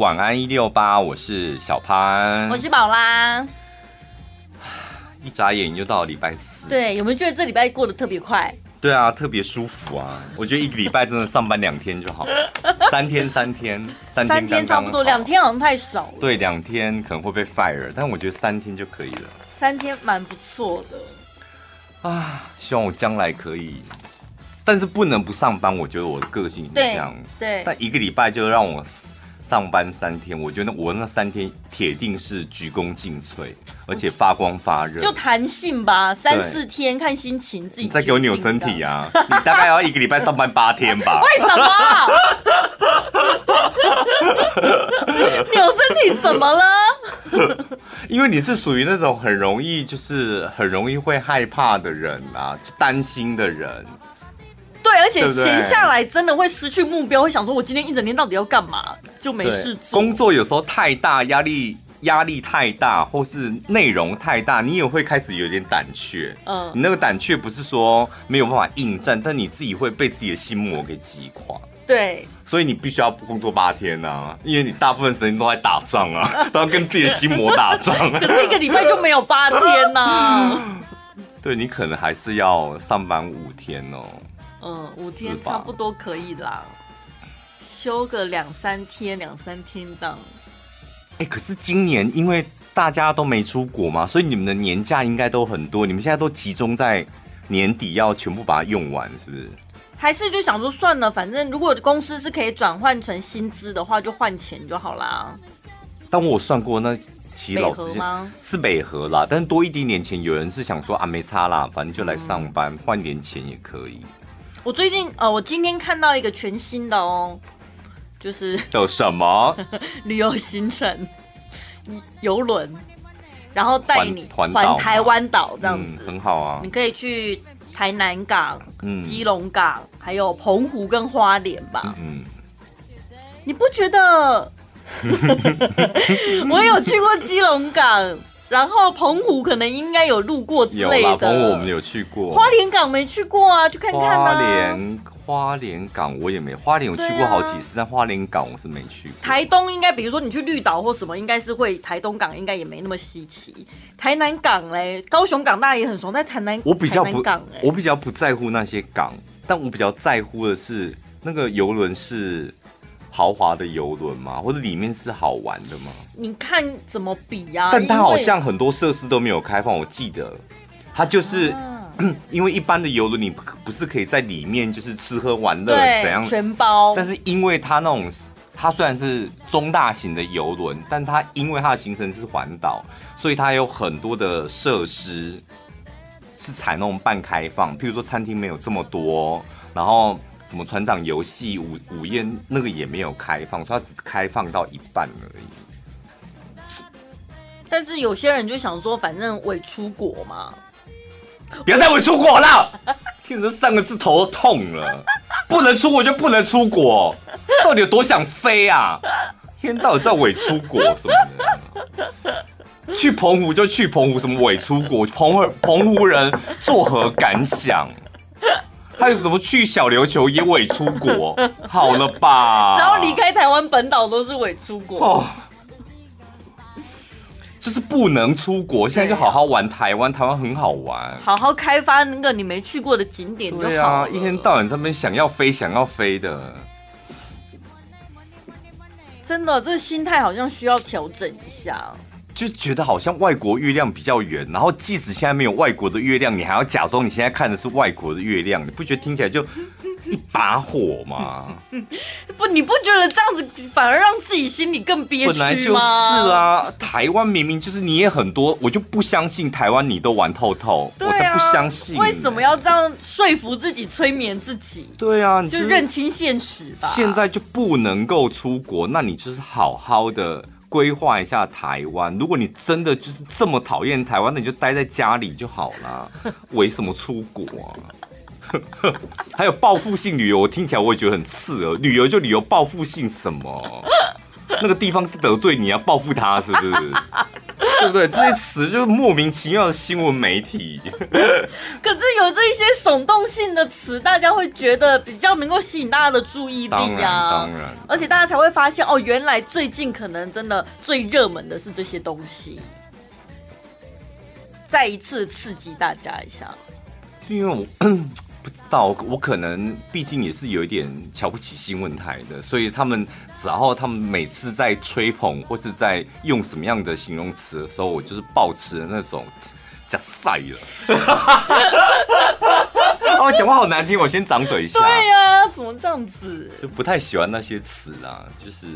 晚安一六八，我是小潘，我是宝拉。一眨眼就到了礼拜四，对，有没有觉得这礼拜过得特别快？对啊，特别舒服啊！我觉得一个礼拜真的上班两天就好，三天三天三天，三天差不多，两天好像太少了。对，两天可能会被 fire，但我觉得三天就可以了。三天蛮不错的啊！希望我将来可以，但是不能不上班。我觉得我的个性是这样，对。但一个礼拜就让我。上班三天，我觉得我那三天铁定是鞠躬尽瘁，而且发光发热。就弹性吧，三四天看心情自己。再给我扭身体啊！你大概要一个礼拜上班八天吧？为什么？扭身体怎么了？因为你是属于那种很容易就是很容易会害怕的人啊，担心的人。对，而且闲下来真的会失去目标，会想说：“我今天一整天到底要干嘛？”就没事做。工作有时候太大，压力压力太大，或是内容太大，你也会开始有点胆怯。嗯，你那个胆怯不是说没有办法应战，但你自己会被自己的心魔给击垮。对，所以你必须要工作八天啊，因为你大部分时间都在打仗啊，都要跟自己的心魔打仗。可是一个礼拜就没有八天呐、啊。对，你可能还是要上班五天哦。嗯，五天差不多可以啦，休个两三天，两三天这样。哎，可是今年因为大家都没出国嘛，所以你们的年假应该都很多。你们现在都集中在年底要全部把它用完，是不是？还是就想说算了，反正如果公司是可以转换成薪资的话，就换钱就好啦。但我算过，那其实老实讲是美合啦，但是多一点点钱，有人是想说啊，没差啦，反正就来上班换、嗯、点钱也可以。我最近呃，我今天看到一个全新的哦，就是 有什么 旅游行程，游轮，然后带你环台湾岛这样子，嗯，很好啊。你可以去台南港、嗯、基隆港，还有澎湖跟花莲吧。嗯，你不觉得？我有去过基隆港。然后澎湖可能应该有路过之类的。澎湖我们有去过。花莲港没去过啊，去看看啊。花莲花莲港我也没，花莲有去过好几次，啊、但花莲港我是没去过。台东应该，比如说你去绿岛或什么，应该是会台东港应该也没那么稀奇。台南港嘞，高雄港大家也很熟，在台南我比较不港，我比较不在乎那些港，但我比较在乎的是那个游轮是。豪华的游轮吗？或者里面是好玩的吗？你看怎么比呀、啊？但它好像很多设施都没有开放。我记得它就是、啊、因为一般的游轮你不是可以在里面就是吃喝玩乐怎样全包？但是因为它那种它虽然是中大型的游轮，但它因为它的行程是环岛，所以它有很多的设施是采那种半开放。譬如说餐厅没有这么多，然后。什么船长游戏、午午宴那个也没有开放，所以它只开放到一半而已。但是有些人就想说，反正伪出国嘛，不要再伪出国了，听着这三个字头都痛了。不能出国就不能出国，到底有多想飞啊？天，到底在伪出国什么的？去澎湖就去澎湖，什么伪出国？澎湖澎湖人作何感想？还有什么去小琉球也伪出国？好了吧，只要离开台湾本岛都是伪出国哦。就是不能出国，现在就好好玩台湾，台湾很好玩，好好开发那个你没去过的景点就好。对啊，一天到晚在那边想要飞，想要飞的，真的，这个心态好像需要调整一下。就觉得好像外国月亮比较圆，然后即使现在没有外国的月亮，你还要假装你现在看的是外国的月亮，你不觉得听起来就一把火吗？不，你不觉得这样子反而让自己心里更憋屈吗？本来就是啊，台湾明明就是你也很多，我就不相信台湾你都玩透透，啊，我才不相信。为什么要这样说服自己、催眠自己？对啊，你就认清现实吧。现在就不能够出国，那你就是好好的。规划一下台湾，如果你真的就是这么讨厌台湾，那你就待在家里就好了，为什么出国啊？还有报复性旅游，我听起来我也觉得很刺耳。旅游就旅游，报复性什么？那个地方是得罪你要报复他，是不是？对不对？这些词就是莫名其妙的新闻媒体。可是有这一些耸动性的词，大家会觉得比较能够吸引大家的注意力啊。当然，当然，而且大家才会发现哦，原来最近可能真的最热门的是这些东西。再一次刺激大家一下，因为我不知道，我可能毕竟也是有一点瞧不起新闻台的，所以他们只要他们每次在吹捧或是在用什么样的形容词的时候，我就是抱持的那种加塞了。哦，讲话好难听，我先掌嘴一下。对呀、啊，怎么这样子？就不太喜欢那些词啦，就是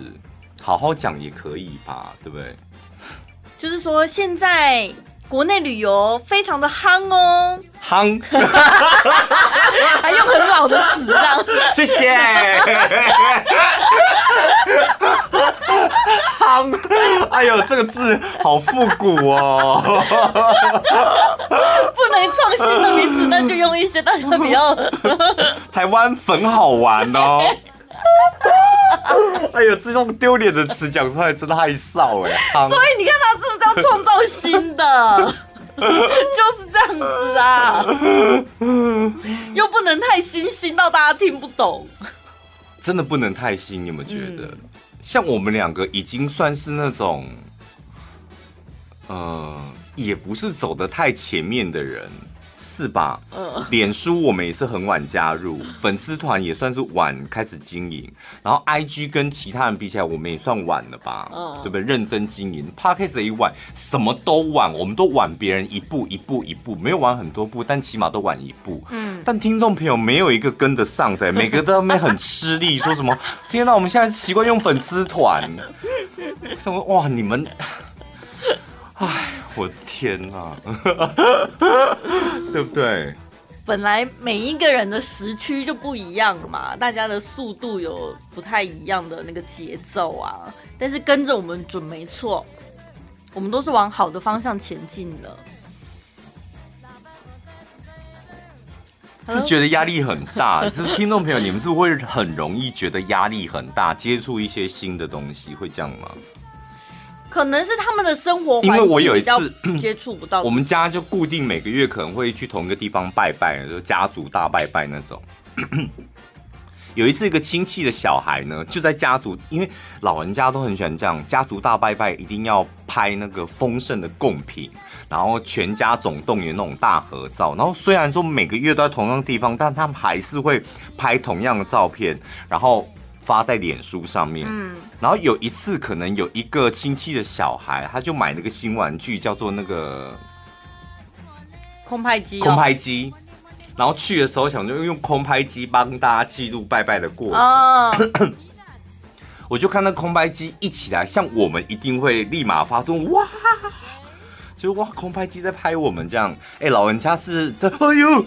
好好讲也可以吧，对不对？就是说现在。国内旅游非常的夯哦，夯，还用很老的词呢。谢谢。夯，哎呦，这个字好复古哦。不能创新的名字，那就用一些大家比较。台湾粉好玩哦。哎呦，这种丢脸的词讲出来真的太少哎！所以你看他是不是要创造新的？就是这样子啊，又不能太新，新到大家听不懂。真的不能太新，你有没有觉得？嗯、像我们两个已经算是那种，呃，也不是走得太前面的人。是吧？嗯，脸书我们也是很晚加入，粉丝团也算是晚开始经营，然后 IG 跟其他人比起来，我们也算晚了吧？嗯，对不对？认真经营，Podcast 也晚，什么都晚，我们都晚别人一步一步一步，没有晚很多步，但起码都晚一步。嗯，但听众朋友没有一个跟得上的，每个都没很吃力，说什么？天哪，我们现在习惯用粉丝团，什么哇？你们，哎。我天哪，对不对？本来每一个人的时区就不一样嘛，大家的速度有不太一样的那个节奏啊。但是跟着我们准没错，我们都是往好的方向前进的。是觉得压力很大，是听众朋友，你们是会很容易觉得压力很大，接触一些新的东西，会这样吗？可能是他们的生活环境，因为我有一次 接触不到，我们家就固定每个月可能会去同一个地方拜拜，就家族大拜拜那种。有一次，一个亲戚的小孩呢，就在家族，因为老人家都很喜欢这样，家族大拜拜一定要拍那个丰盛的贡品，然后全家总动员那种大合照。然后虽然说每个月都在同样的地方，但他们还是会拍同样的照片，然后。发在脸书上面，嗯，然后有一次可能有一个亲戚的小孩，他就买了个新玩具，叫做那个空拍机，空拍机，然后去的时候想就用空拍机帮大家记录拜拜的过程，哦、我就看那空拍机一起来，像我们一定会立马发动，哇，就哇空拍机在拍我们这样，哎，老人家是，哎呦，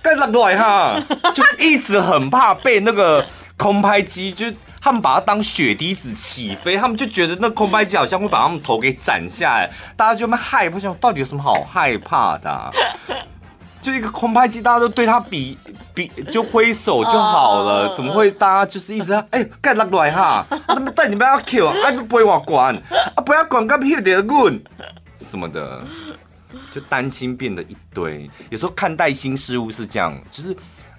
干啥来哈，就一直很怕被那个。空拍机就他们把它当血滴子起飞，他们就觉得那空拍机好像会把他们头给斩下来，大家就蛮害怕，想到底有什么好害怕的啊？就一个空拍机，大家都对他比比就挥手就好了，怎么会大家就是一直哎盖落来哈？他们带你们要 Q 啊，不会我管啊，不要管个屁的滚什么的，就担心变得一堆。有时候看待新事物是这样，就是。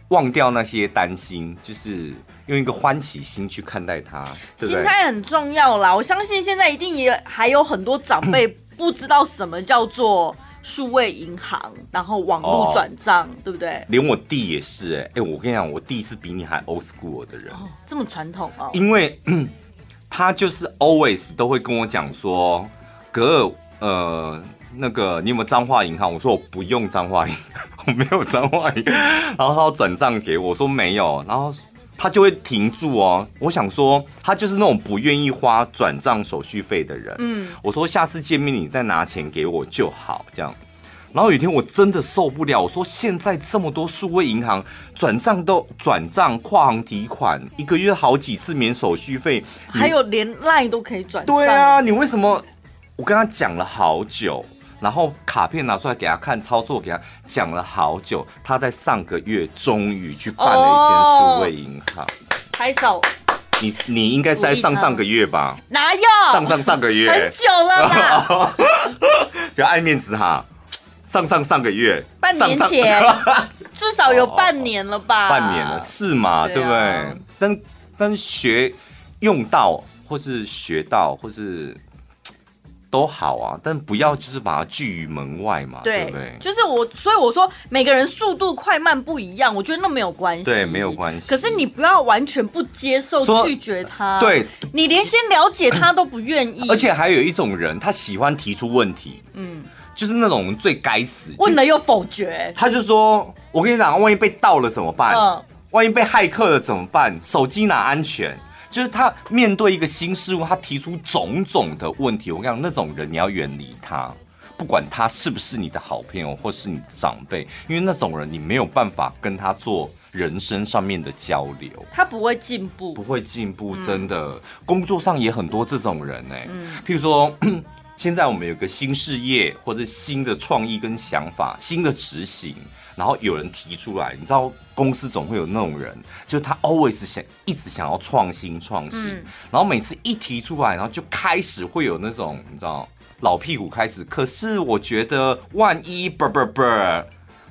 忘掉那些担心，就是用一个欢喜心去看待它。对对，心态很重要啦。我相信现在一定也还有很多长辈 不知道什么叫做数位银行，然后网络转账，哦、对不对？连我弟也是哎、欸，哎、欸，我跟你讲，我弟是比你还 old school 的人，哦、这么传统哦。因为 他就是 always 都会跟我讲说，哥，呃。那个你有没有彰化银行？我说我不用彰化银行，我没有彰化银行。然后他要转账给我，我说没有，然后他就会停住哦。我想说他就是那种不愿意花转账手续费的人。嗯，我说下次见面你再拿钱给我就好，这样。然后有一天我真的受不了，我说现在这么多数位银行转账都转账跨行提款，一个月好几次免手续费，还有连 LINE 都可以转账。对啊，你为什么？我跟他讲了好久。然后卡片拿出来给他看，操作给他讲了好久，他在上个月终于去办了一间数位银行，拍手，你你应该是在上上个月吧？哪有？上上上个月，很久了啦。不要爱面子哈。上上上个月，半年前，上上 至少有半年了吧？半年了，是嘛？对，啊、对不对？但但学用到，或是学到，或是。都好啊，但不要就是把它拒于门外嘛，对，对不对？就是我，所以我说每个人速度快慢不一样，我觉得那没有关系，对，没有关系。可是你不要完全不接受、拒绝他，对，你连先了解他都不愿意。而且还有一种人，他喜欢提出问题，嗯，就是那种最该死，问了又否决。他就说：“我跟你讲，万一被盗了怎么办？嗯，万一被骇客了怎么办？手机哪安全？”就是他面对一个新事物，他提出种种的问题。我跟你讲，那种人你要远离他，不管他是不是你的好朋友或是你的长辈，因为那种人你没有办法跟他做人生上面的交流，他不会进步，不会进步，真的。嗯、工作上也很多这种人呢、欸，嗯，譬如说，现在我们有个新事业或者新的创意跟想法，新的执行。然后有人提出来，你知道公司总会有那种人，就他 always 想一直想要创新创新，嗯、然后每次一提出来，然后就开始会有那种你知道老屁股开始。可是我觉得万一不不不，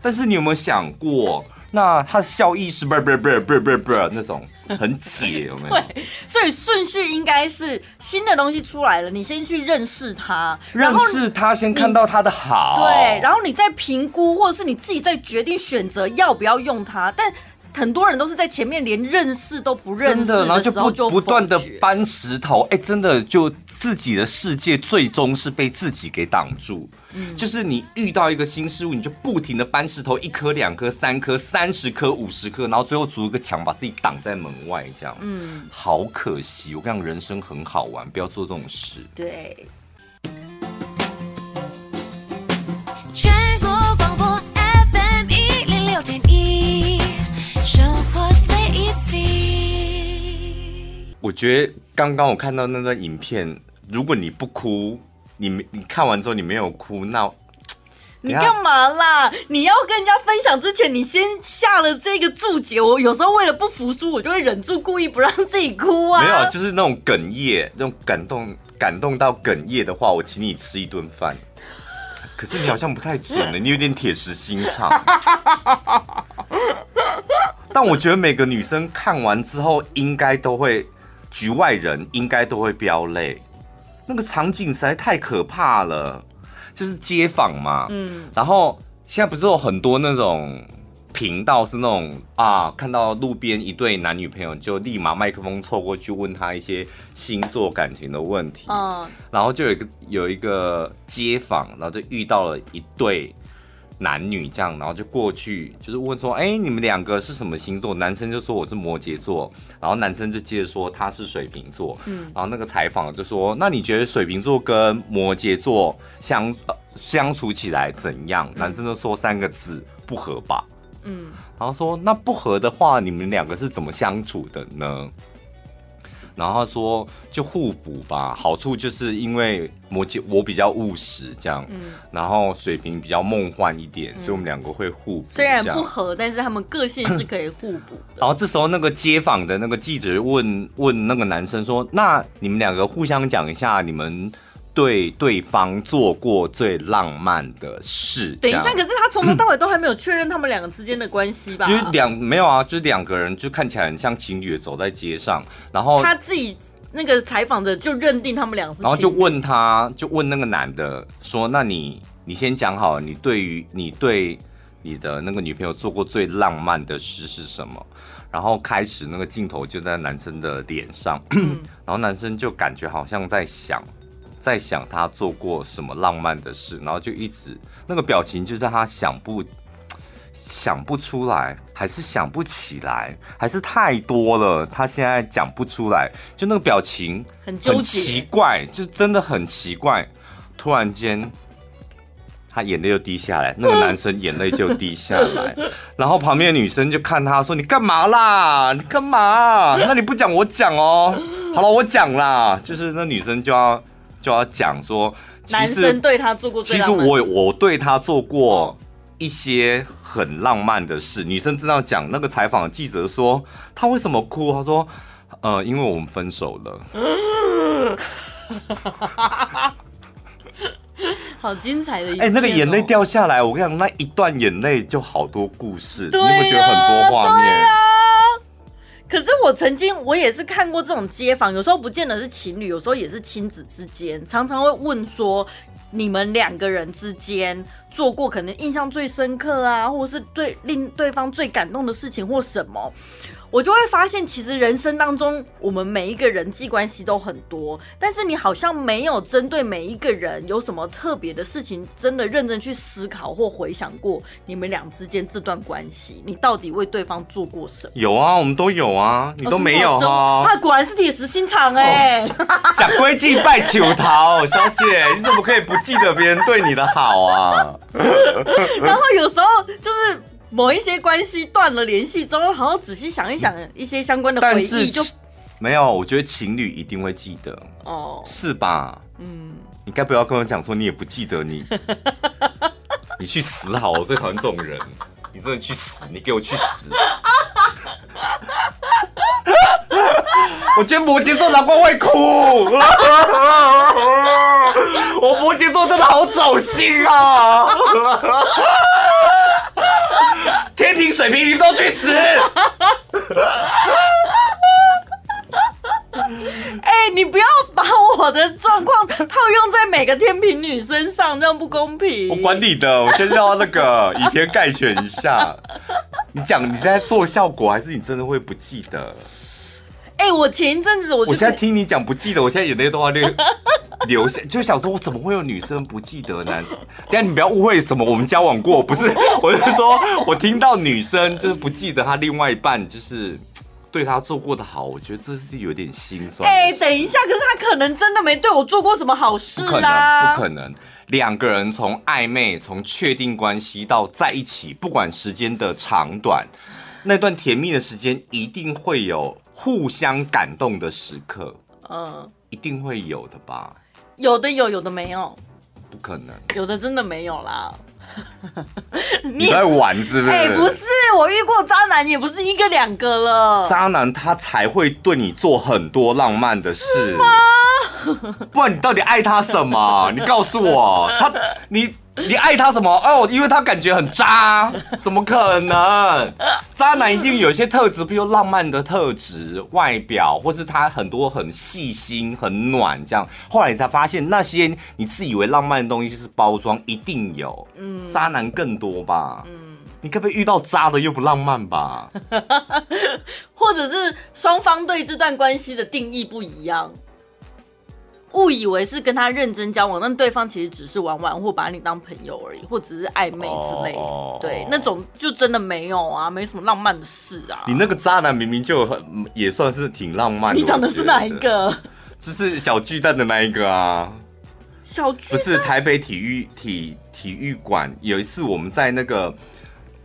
但是你有没有想过？那它的效益是不不不不不不那种很解有没有？对，所以顺序应该是新的东西出来了，你先去认识它，认识它，先看到它的好，对，然后你再评估，或者是你自己再决定选择要不要用它。但很多人都是在前面连认识都不认识的，然后就不不断的搬石头，哎，真的就。自己的世界最终是被自己给挡住，嗯，就是你遇到一个新事物，你就不停的搬石头，一颗、两颗、三颗、三十颗、五十颗，然后最后筑一个墙，把自己挡在门外，这样，嗯，好可惜。我跟你讲，人生很好玩，不要做这种事。对。全国广播 FM 一零六点一，生活最 easy。我觉得刚刚我看到那段影片。如果你不哭，你没你看完之后你没有哭，那 你干嘛啦？你要跟人家分享之前，你先下了这个注解。我有时候为了不服输，我就会忍住故意不让自己哭啊。没有，就是那种哽咽，那种感动感动到哽咽的话，我请你吃一顿饭。可是你好像不太准了，你有点铁石心肠。但我觉得每个女生看完之后，应该都会，局外人应该都会飙泪。那个场景实在太可怕了，就是街访嘛，嗯，然后现在不是有很多那种频道是那种啊，看到路边一对男女朋友，就立马麦克风凑过去问他一些星座感情的问题，嗯，然后就有一个有一个街访，然后就遇到了一对。男女这样，然后就过去，就是问说，哎，你们两个是什么星座？男生就说我是摩羯座，然后男生就接着说他是水瓶座，嗯，然后那个采访就说，那你觉得水瓶座跟摩羯座相、呃、相处起来怎样？男生就说三个字，不合吧，嗯，然后说那不合的话，你们两个是怎么相处的呢？然后他说就互补吧，好处就是因为摩羯我比较务实这样，嗯，然后水瓶比较梦幻一点，嗯，所以我们两个会互补。虽然不合，但是他们个性是可以互补。然后这时候那个街访的那个记者问问那个男生说：“那你们两个互相讲一下你们。”对对方做过最浪漫的事。等一下，可是他从头到尾都还没有确认他们两个之间的关系吧？就是两没有啊，就是两个人就看起来很像情侣走在街上，然后他自己那个采访的就认定他们两个是，然后就问他就问那个男的说：“那你你先讲好，你对于你对你的那个女朋友做过最浪漫的事是什么？”然后开始那个镜头就在男生的脸上，嗯、然后男生就感觉好像在想。在想他做过什么浪漫的事，然后就一直那个表情，就是他想不想不出来，还是想不起来，还是太多了，他现在讲不出来，就那个表情很奇怪，就真的很奇怪。突然间，他眼泪就滴下来，那个男生眼泪就滴下来，然后旁边的女生就看他说：“你干嘛啦？你干嘛？那你不讲我讲哦。好了，我讲啦，就是那女生就要。”就要讲说，男生对他做过。其实我我对他做过一些很浪漫的事。女生知道讲那个采访的记者说他为什么哭？他说呃，因为我们分手了。好精彩的一哎、欸，那个眼泪掉。下来，我跟你讲，那一段眼泪就好多故事，啊你有没有觉得很多画面？可是我曾经我也是看过这种街访，有时候不见得是情侣，有时候也是亲子之间，常常会问说，你们两个人之间做过可能印象最深刻啊，或是最令对方最感动的事情或什么。我就会发现，其实人生当中，我们每一个人际关系都很多，但是你好像没有针对每一个人有什么特别的事情，真的认真去思考或回想过你们俩之间这段关系，你到底为对方做过什么？有啊，我们都有啊，你都没有哈、哦？啊，果然是铁石心肠哎！讲归计拜求桃，小姐，你怎么可以不记得别人对你的好啊？然后有时候就是。某一些关系断了联系之后，好好仔细想一想一些相关的回忆，就没有。我觉得情侣一定会记得哦，是吧？嗯，你该不要跟我讲说你也不记得你，你去死好！我最讨厌这种人，你真的去死！你给我去死！我觉得摩羯座难怪会哭，我摩羯座真的好走心啊！天平、水平，你们都去死！哎、欸，你不要把我的状况套用在每个天平女身上，这样不公平。我管你的，我先要那个以偏概全一下。你讲你在做效果，还是你真的会不记得？哎、欸，我前一阵子我我现在听你讲不记得，我现在眼泪都要流流下，就想说，我怎么会有女生不记得男生？等下你不要误会什么，我们交往过，不是，我是说我听到女生就是不记得她另外一半就是对她做过的好，我觉得这是有点心酸。哎、欸，等一下，可是他可能真的没对我做过什么好事啦，不可能，不可能。两个人从暧昧，从确定关系到在一起，不管时间的长短，那段甜蜜的时间一定会有互相感动的时刻。嗯，一定会有的吧。有的有，有的没有，不可能。有的真的没有啦。你在玩是不是？哎、欸，不是，我遇过渣男也不是一个两个了。渣男他才会对你做很多浪漫的事。是吗？不然你到底爱他什么？你告诉我，他你。你爱他什么？哦，因为他感觉很渣，怎么可能？渣男一定有一些特质，比如浪漫的特质、外表，或是他很多很细心、很暖这样。后来你才发现，那些你自以为浪漫的东西是包装，一定有。嗯，渣男更多吧？嗯，你可不可以遇到渣的又不浪漫吧？或者是双方对这段关系的定义不一样。误以为是跟他认真交往，但对方其实只是玩玩或把你当朋友而已，或者是暧昧之类的。Oh. 对，那种就真的没有啊，没什么浪漫的事啊。你那个渣男明明就很也算是挺浪漫的。你讲的是哪一个？就是小巨蛋的那一个啊。小巨蛋？不是台北体育体体育馆，有一次我们在那个。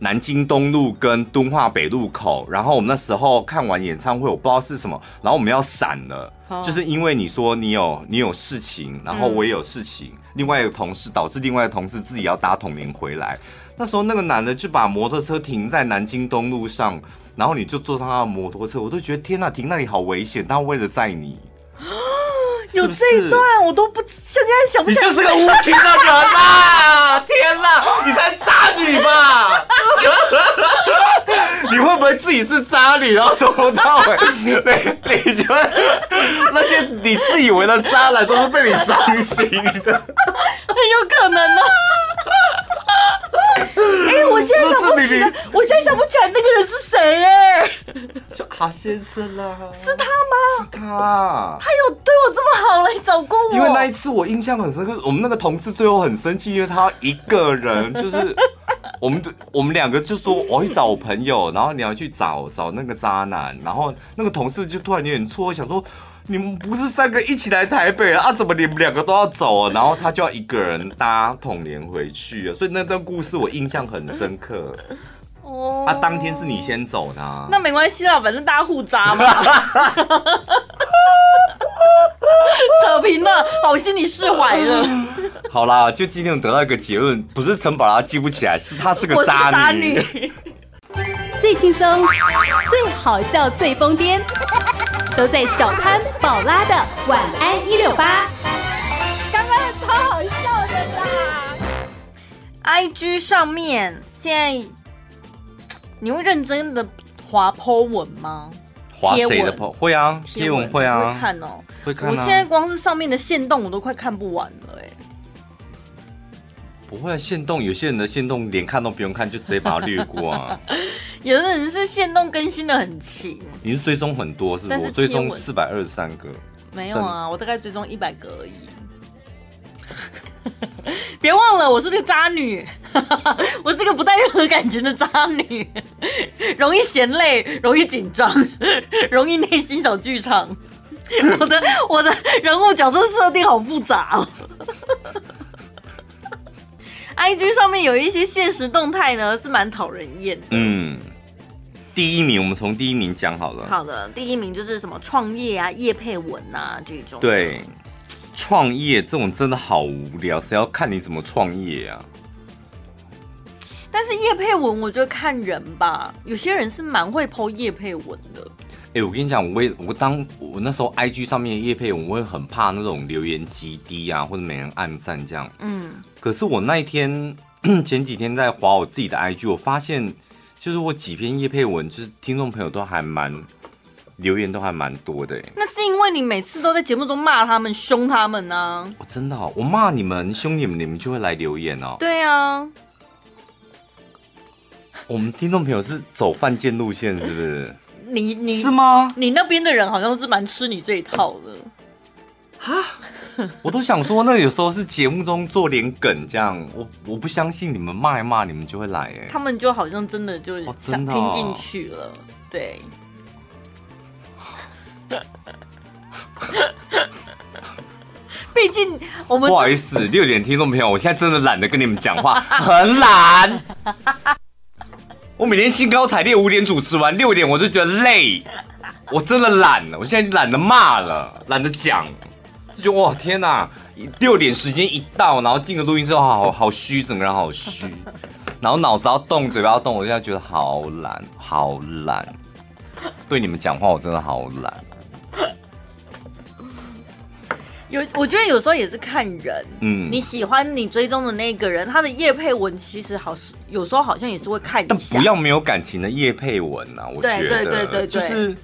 南京东路跟敦化北路口，然后我们那时候看完演唱会，我不知道是什么，然后我们要闪了，就是因为你说你有你有事情，然后我也有事情，另外一个同事导致另外一个同事自己要搭统联回来，那时候那个男的就把摩托车停在南京东路上，然后你就坐上他的摩托车，我都觉得天哪，停那里好危险，他为了载你。有这一段我都不现在想不起来。你就是个无情的人啊！天哪，你才渣女吧？你会不会自己是渣女，然后从头到尾，你你觉得那些你自以为的渣男都是被你伤心的？很有可能呢。哎、欸，我现在想不起来，我现在想不起来那个人是谁哎。就阿先生啦，是他吗？是他，他有对我这么好来找过我。因为那一次我印象很深刻，我们那个同事最后很生气，因为他一个人 就是我们我们两个就说我去找我朋友，然后你要去找找那个渣男，然后那个同事就突然有点错，想说你们不是三个一起来台北啊？怎么你们两个都要走啊？然后他就要一个人搭统联回去啊，所以那段故事我印象很深刻。哦，啊，当天是你先走的，啊，那没关系啦，反正大家互扎嘛。扯平了，好，我心里释怀了。好啦，就今天我得到一个结论，不是陈宝拉记不起来，是他是个渣女。渣女最轻松、最好笑、最疯癫，都在小潘宝拉的晚安一六八。刚刚超好笑的啦！IG 上面现在你会认真的滑 po 文吗？滑谁的贴 po 会啊，贴文会啊，会看哦，会看啊。我现在光是上面的线动，我都快看不完了哎。不会啊，限动有些人的限动连看都不用看，就直接把它略过啊。有的人是限动更新的很勤，你是追踪很多是不是？是我追踪四百二十三个。没有啊，我大概追踪一百个而已。别忘了，我是个渣女，我是个不带任何感情的渣女，容易嫌累，容易紧张，容易内心小剧场。我的我的人物角色设定好复杂哦。IG 上面有一些现实动态呢，是蛮讨人厌的。嗯，第一名，我们从第一名讲好了。好的，第一名就是什么创业啊、业配文啊这种。对，创业这种真的好无聊，谁要看你怎么创业啊？但是叶佩文，我觉得看人吧，有些人是蛮会 po 业配文的。哎、欸，我跟你讲，我也我当我那时候 IG 上面的业配文，我会很怕那种留言极低啊，或者没人按赞这样。嗯。可是我那一天 前几天在划我自己的 IG，我发现就是我几篇叶佩文，就是听众朋友都还蛮留言都还蛮多的。那是因为你每次都在节目中骂他们、凶他们呢、啊？我真的、哦，我骂你们、凶你们，你们就会来留言哦。对啊。我们听众朋友是走犯贱路线，是不是？你你是吗？你那边的人好像是蛮吃你这一套的。哈，我都想说，那有时候是节目中做点梗这样，我我不相信你们骂一骂，你们就会来哎。他们就好像真的就想听进去了，哦、对。毕竟我们不好意思，六点听众朋友，我现在真的懒得跟你们讲话，很懒。我每天兴高采烈，五点主持完，六点我就觉得累，我真的懒了。我现在懒得骂了，懒得讲，就觉得哇天哪！六点时间一到，然后进个录音室，好好虚，整个人好虚，然后脑子要动，嘴巴要动，我现在觉得好懒，好懒。对你们讲话，我真的好懒。有，我觉得有时候也是看人，嗯，你喜欢你追踪的那个人，他的叶配文其实好是有时候好像也是会看一下，但不要没有感情的叶配文啊，我觉得，对对对对对，就是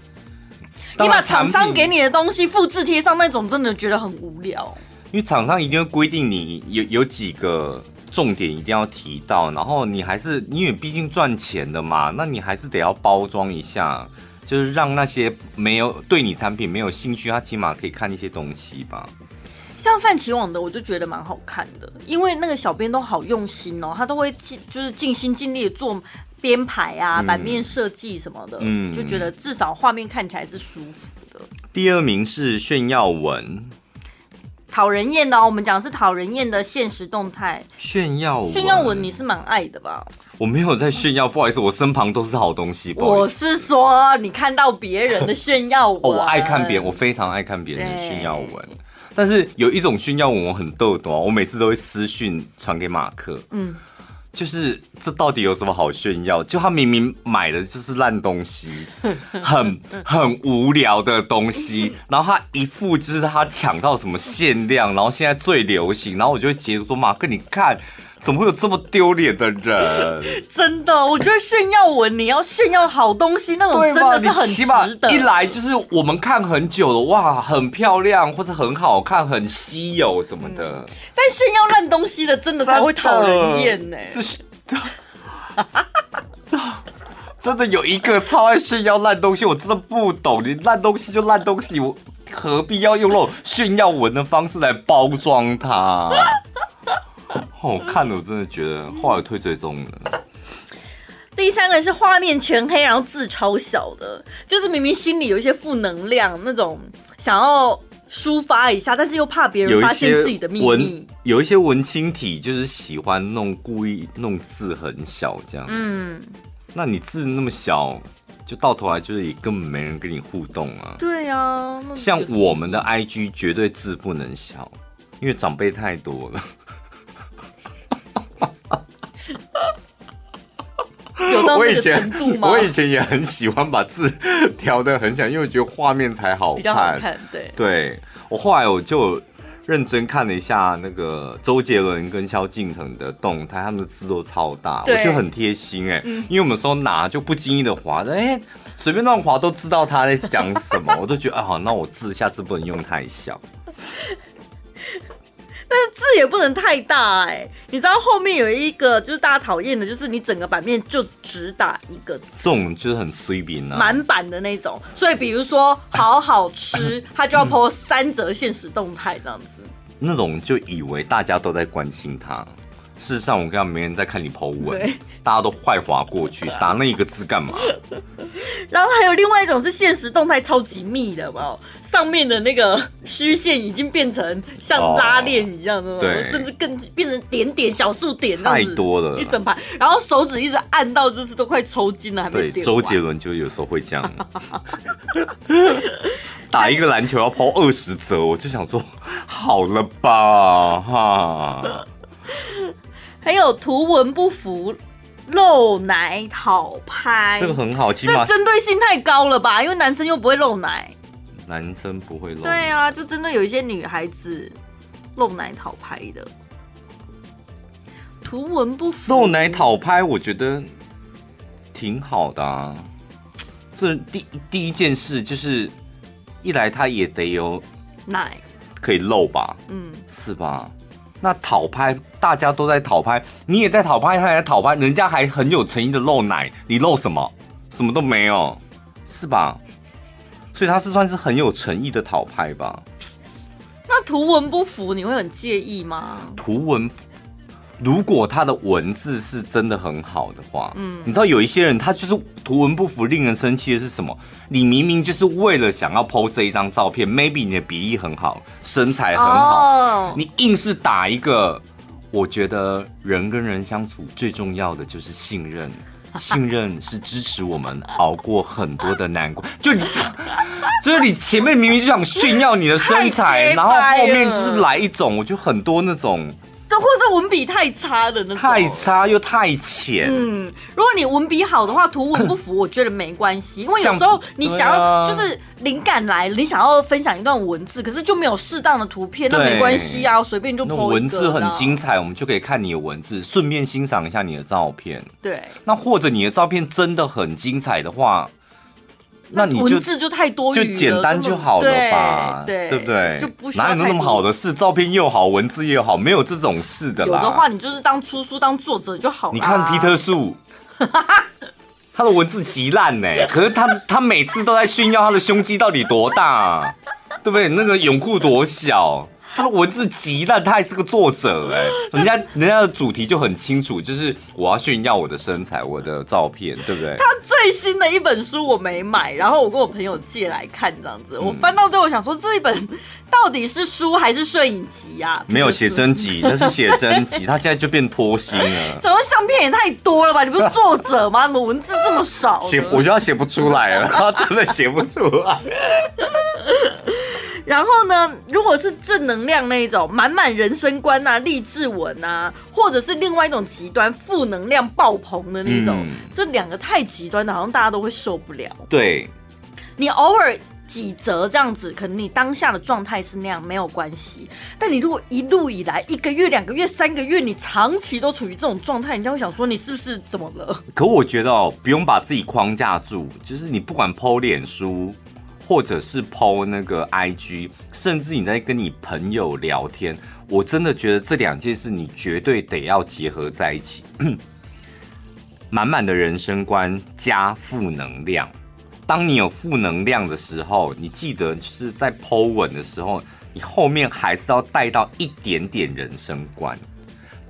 你把厂商给你的东西复制贴上那种，真的觉得很无聊。因为厂商一定会规定你有有几个重点一定要提到，然后你还是因为毕竟赚钱的嘛，那你还是得要包装一下。就是让那些没有对你产品没有兴趣，他起码可以看一些东西吧。像泛起网的，我就觉得蛮好看的，因为那个小编都好用心哦，他都会尽就是尽心尽力的做编排啊、版面设计什么的，嗯，就觉得至少画面看起来是舒服的。第二名是炫耀文。讨人厌的哦，我们讲的是讨人厌的现实动态炫耀文。炫耀文你是蛮爱的吧？我没有在炫耀，不好意思，我身旁都是好东西。我是说，你看到别人的炫耀文，哦，我爱看别人，我非常爱看别人的炫耀文。但是有一种炫耀文我很逗的，我每次都会私讯传给马克。嗯。就是这到底有什么好炫耀？就他明明买的就是烂东西，很很无聊的东西，然后他一副就是他抢到什么限量，然后现在最流行，然后我就会截图说：“马克，你看。”怎么会有这么丢脸的人？真的，我觉得炫耀文你要炫耀好东西，那种真的是很值得。一来就是我们看很久了，哇，很漂亮或者很好看，很稀有什么的。嗯、但炫耀烂东西的，真的才会讨人厌呢。这是，这真的有一个超爱炫耀烂东西，我真的不懂。你烂东西就烂东西，我何必要用那种炫耀文的方式来包装它？我看了，我真的觉得后来退追踪了。第三个是画面全黑，然后字超小的，就是明明心里有一些负能量，那种想要抒发一下，但是又怕别人发现自己的秘密。有一些文青体就是喜欢弄故意弄字很小这样。嗯，那你字那么小，就到头来就是也根本没人跟你互动啊。对啊，像我们的 IG 绝对字不能小，因为长辈太多了。我以前我以前也很喜欢把字调的很小，因为我觉得画面才好看。比较好看，对。对，我后来我就认真看了一下那个周杰伦跟萧敬腾的动态，他们的字都超大，我觉得很贴心哎、欸。嗯、因为我们说拿就不经意的划，哎，随便乱划都知道他在讲什么，我都觉得啊好，那我字下次不能用太小。但是字也不能太大哎、欸，你知道后面有一个就是大家讨厌的，就是你整个版面就只打一个字，这种就是很随便啊，满版的那种。所以比如说好好吃，他就要 po 三则现实动态这样子。那种就以为大家都在关心他。事实上，我跟他没人在看你 po 文，大家都坏滑过去，打那一个字干嘛？然后还有另外一种是现实动态超级密的，嘛，上面的那个虚线已经变成像拉链一样的，哦、对，甚至更变成点点小数点，太多了，一整排，然后手指一直按到就是都快抽筋了，还没点。对，周杰伦就有时候会这样，打一个篮球要 po 二十折，我就想说，好了吧，哈。还有图文不符、露奶讨拍，这个很好，这针对性太高了吧？因为男生又不会露奶，男生不会露。对啊，就真的有一些女孩子露奶讨拍的，图文不符。露奶讨拍，我觉得挺好的啊。这第第一件事就是，一来他也得有奶可以露吧？嗯，是吧？那讨拍，大家都在讨拍，你也在讨拍，他也在讨拍，人家还很有诚意的露奶，你露什么？什么都没有，是吧？所以他是算是很有诚意的讨拍吧？那图文不符，你会很介意吗？图文。如果他的文字是真的很好的话，嗯，你知道有一些人他就是图文不符，令人生气的是什么？你明明就是为了想要 po 这一张照片，maybe 你的比例很好，身材很好，你硬是打一个。我觉得人跟人相处最重要的就是信任，信任是支持我们熬过很多的难关。就你，就是你前面明明就想炫耀你的身材，然后后面就是来一种，我觉得很多那种。或是文笔太差的那种，太差又太浅。嗯，如果你文笔好的话，图文不符，我觉得没关系。因为有时候你想要就是灵感来了，你想要分享一段文字，可是就没有适当的图片，那没关系啊，随便就 po。文字很精彩，我们就可以看你的文字，顺便欣赏一下你的照片。对，那或者你的照片真的很精彩的话。那你就文字就太多，就简单就好了吧，对，对不对？哪有那么好的事？照片又好，文字又好，没有这种事的啦。有的话，你就是当出书当作者就好了。你看皮特树，他的文字极烂呢，可是他他每次都在炫耀他的胸肌到底多大，对不对？那个泳裤多小。他的文字极烂，他还是个作者哎，人家人家的主题就很清楚，就是我要炫耀我的身材，我的照片，对不对？他最新的一本书我没买，然后我跟我朋友借来看，这样子，我翻到最后想说，这一本到底是书还是摄影集啊？没有写真集，那是写真集，他现在就变脱星了。怎么相片也太多了吧？你不是作者吗？怎么文字这么少？写我觉得他写不出来了，他真的写不出来。然后呢，如果是正能量那一种满满人生观啊、励志文啊，或者是另外一种极端负能量爆棚的那种，嗯、这两个太极端的，好像大家都会受不了。对，你偶尔几折这样子，可能你当下的状态是那样没有关系。但你如果一路以来一个月、两个月、三个月，你长期都处于这种状态，人家会想说你是不是怎么了？可我觉得哦，不用把自己框架住，就是你不管 po 脸书。或者是 po 那个 IG，甚至你在跟你朋友聊天，我真的觉得这两件事你绝对得要结合在一起。满满的人生观加负能量，当你有负能量的时候，你记得就是在 po 文的时候，你后面还是要带到一点点人生观。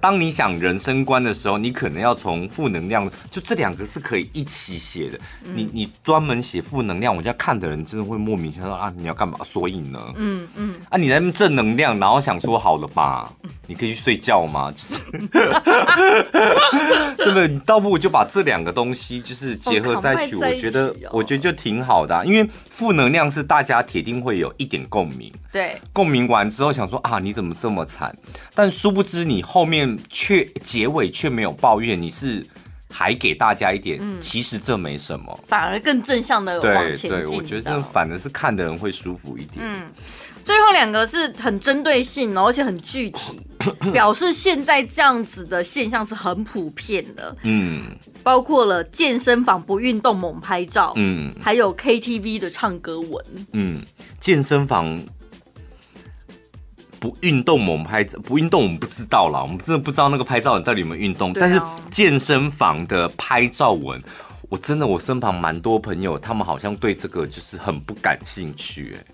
当你想人生观的时候，你可能要从负能量，就这两个是可以一起写的。嗯、你你专门写负能量，我觉得看的人真的会莫名其妙说啊，你要干嘛？所以呢，嗯嗯，嗯啊，你在正能量，然后想说好了吧，你可以去睡觉吗？就是，对不对？你倒不如就把这两个东西就是结合在一起，我觉得我觉得就挺好的、啊，因为负能量是大家铁定会有一点共鸣，对，共鸣完之后想说啊，你怎么这么惨？但殊不知你后面。却结尾却没有抱怨，你是还给大家一点，其实这没什么，反而更正向的往前进。对对，我觉得这反而是看的人会舒服一点。嗯，最后两个是很针对性，而且很具体，表示现在这样子的现象是很普遍的。嗯，包括了健身房不运动猛拍照，嗯，还有 KTV 的唱歌文，嗯，健身房。不运动猛拍照，不运动我们不知道啦，我们真的不知道那个拍照人到底有没有运动。啊、但是健身房的拍照文，我真的我身旁蛮多朋友，他们好像对这个就是很不感兴趣、欸。哎，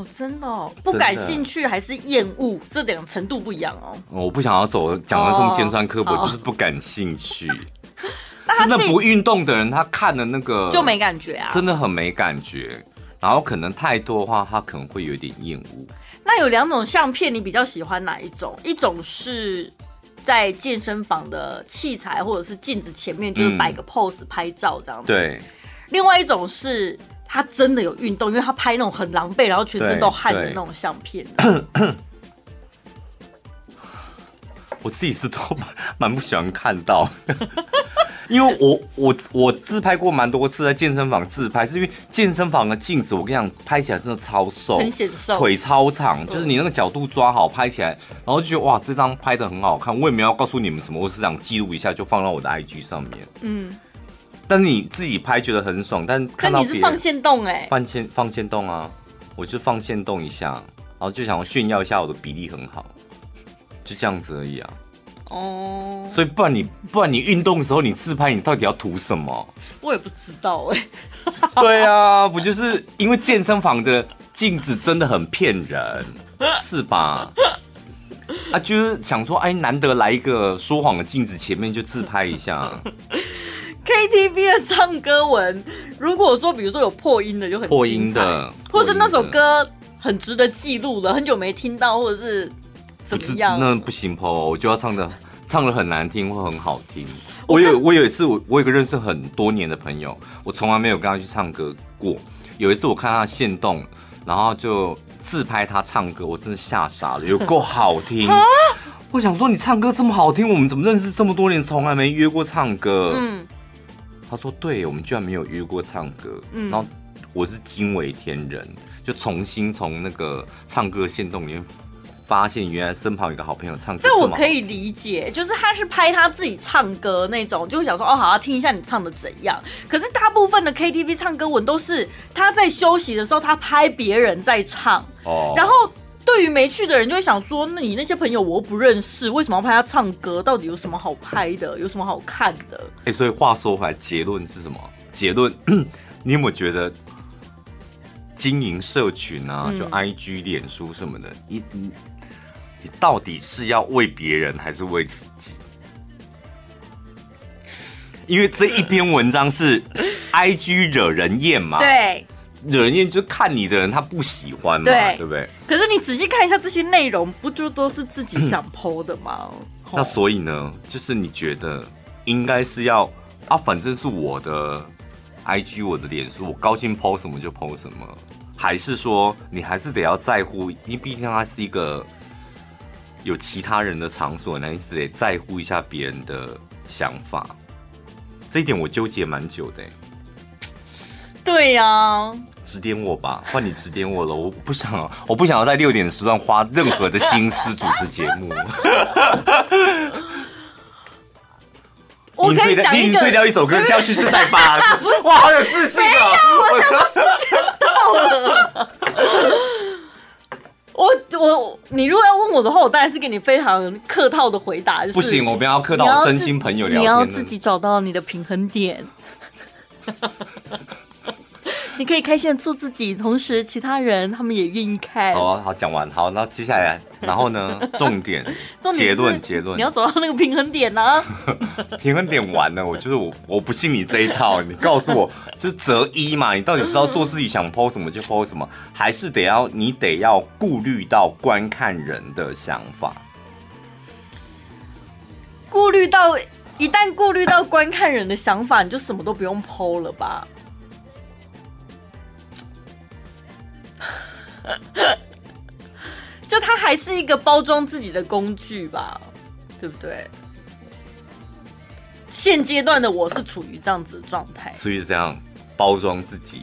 哦，真的哦，不感兴趣还是厌恶，这两程度不一样哦。我不想要走讲的这么尖酸刻薄，哦、就是不感兴趣。真的不运动的人，他看的那个就没感觉啊，真的很没感觉。然后可能太多的话，他可能会有点厌恶。那有两种相片，你比较喜欢哪一种？一种是在健身房的器材或者是镜子前面，就是摆个 pose 拍照这样子。对。另外一种是他真的有运动，因为他拍那种很狼狈，然后全身都汗的那种相片。我自己是都蛮不喜欢看到。因为我我我自拍过蛮多次，在健身房自拍，是因为健身房的镜子，我跟你讲，拍起来真的超瘦，很显瘦，腿超长，就是你那个角度抓好，拍起来，然后就觉得哇，这张拍的很好看。我也没有要告诉你们什么，我是想记录一下，就放到我的 IG 上面。嗯，但是你自己拍觉得很爽，但看你是放线动哎，放线放线动啊，我就放线动一下，然后就想要炫耀一下我的比例很好，就这样子而已啊。哦，所以不然你不然你运动的时候你自拍，你到底要图什么？我也不知道哎、欸。对啊，不就是因为健身房的镜子真的很骗人，是吧？啊，就是想说，哎，难得来一个说谎的镜子前面就自拍一下。KTV 的唱歌文，如果说比如说有破音的就很破音的，或者那首歌很值得记录了，很久没听到，或者是。怎么样，那不行 po，我就要唱的唱的很难听或很好听。我有我有一次我我有个认识很多年的朋友，我从来没有跟他去唱歌过。有一次我看他现动，然后就自拍他唱歌，我真的吓傻了，有够好听。我想说你唱歌这么好听，我们怎么认识这么多年，从来没约过唱歌？嗯，他说对，我们居然没有约过唱歌。嗯，然后我是惊为天人，就重新从那个唱歌线动里面。发现原来身旁有个好朋友唱歌，这我可以理解，就是他是拍他自己唱歌那种，就会想说哦，好，要听一下你唱的怎样。可是大部分的 KTV 唱歌文都是他在休息的时候，他拍别人在唱。哦。然后对于没去的人就会想说，那你那些朋友我又不认识，为什么要拍他唱歌？到底有什么好拍的？有什么好看的？哎、欸，所以话说回来，结论是什么？结论，你有没有觉得经营社群啊，就 IG、脸书什么的，一、嗯你到底是要为别人还是为自己？因为这一篇文章是 IG 惹人厌嘛？对，惹人厌就是看你的人他不喜欢嘛，对，对不对？可是你仔细看一下这些内容，不就都是自己想 po 的吗？那所以呢，就是你觉得应该是要啊，反正是我的 IG，我的脸书，我高兴 po 什么就 po 什么，还是说你还是得要在乎？因为毕竟它是一个。有其他人的场所，那你得在乎一下别人的想法。这一点我纠结蛮久的。对呀、啊，指点我吧，换你指点我了。我不想，我不想要在六点的时段花任何的心思主持节目。我可以讲一个，你退掉一首歌，就要蓄势待发。哇，好有自信啊！我想时间到了。我我你如果要问我的话，我当然是给你非常客套的回答。就是、不行，我们要客套，真心朋友聊天。你要自己找到你的平衡点。你可以开心的做自己，同时其他人他们也愿意看。好、啊，好，讲完，好，那接下来，然后呢？重点，重点结论，结论，你要走到那个平衡点呢、啊？平衡点完了，我就是我，我不信你这一套。你告诉我，就是择一嘛？你到底是要做自己想 po 什么就 po 什么，还是得要你得要顾虑到观看人的想法？顾虑到，一旦顾虑到观看人的想法，你就什么都不用 po 了吧？就它还是一个包装自己的工具吧，对不对？现阶段的我是处于这样子的状态，所以这样包装自己，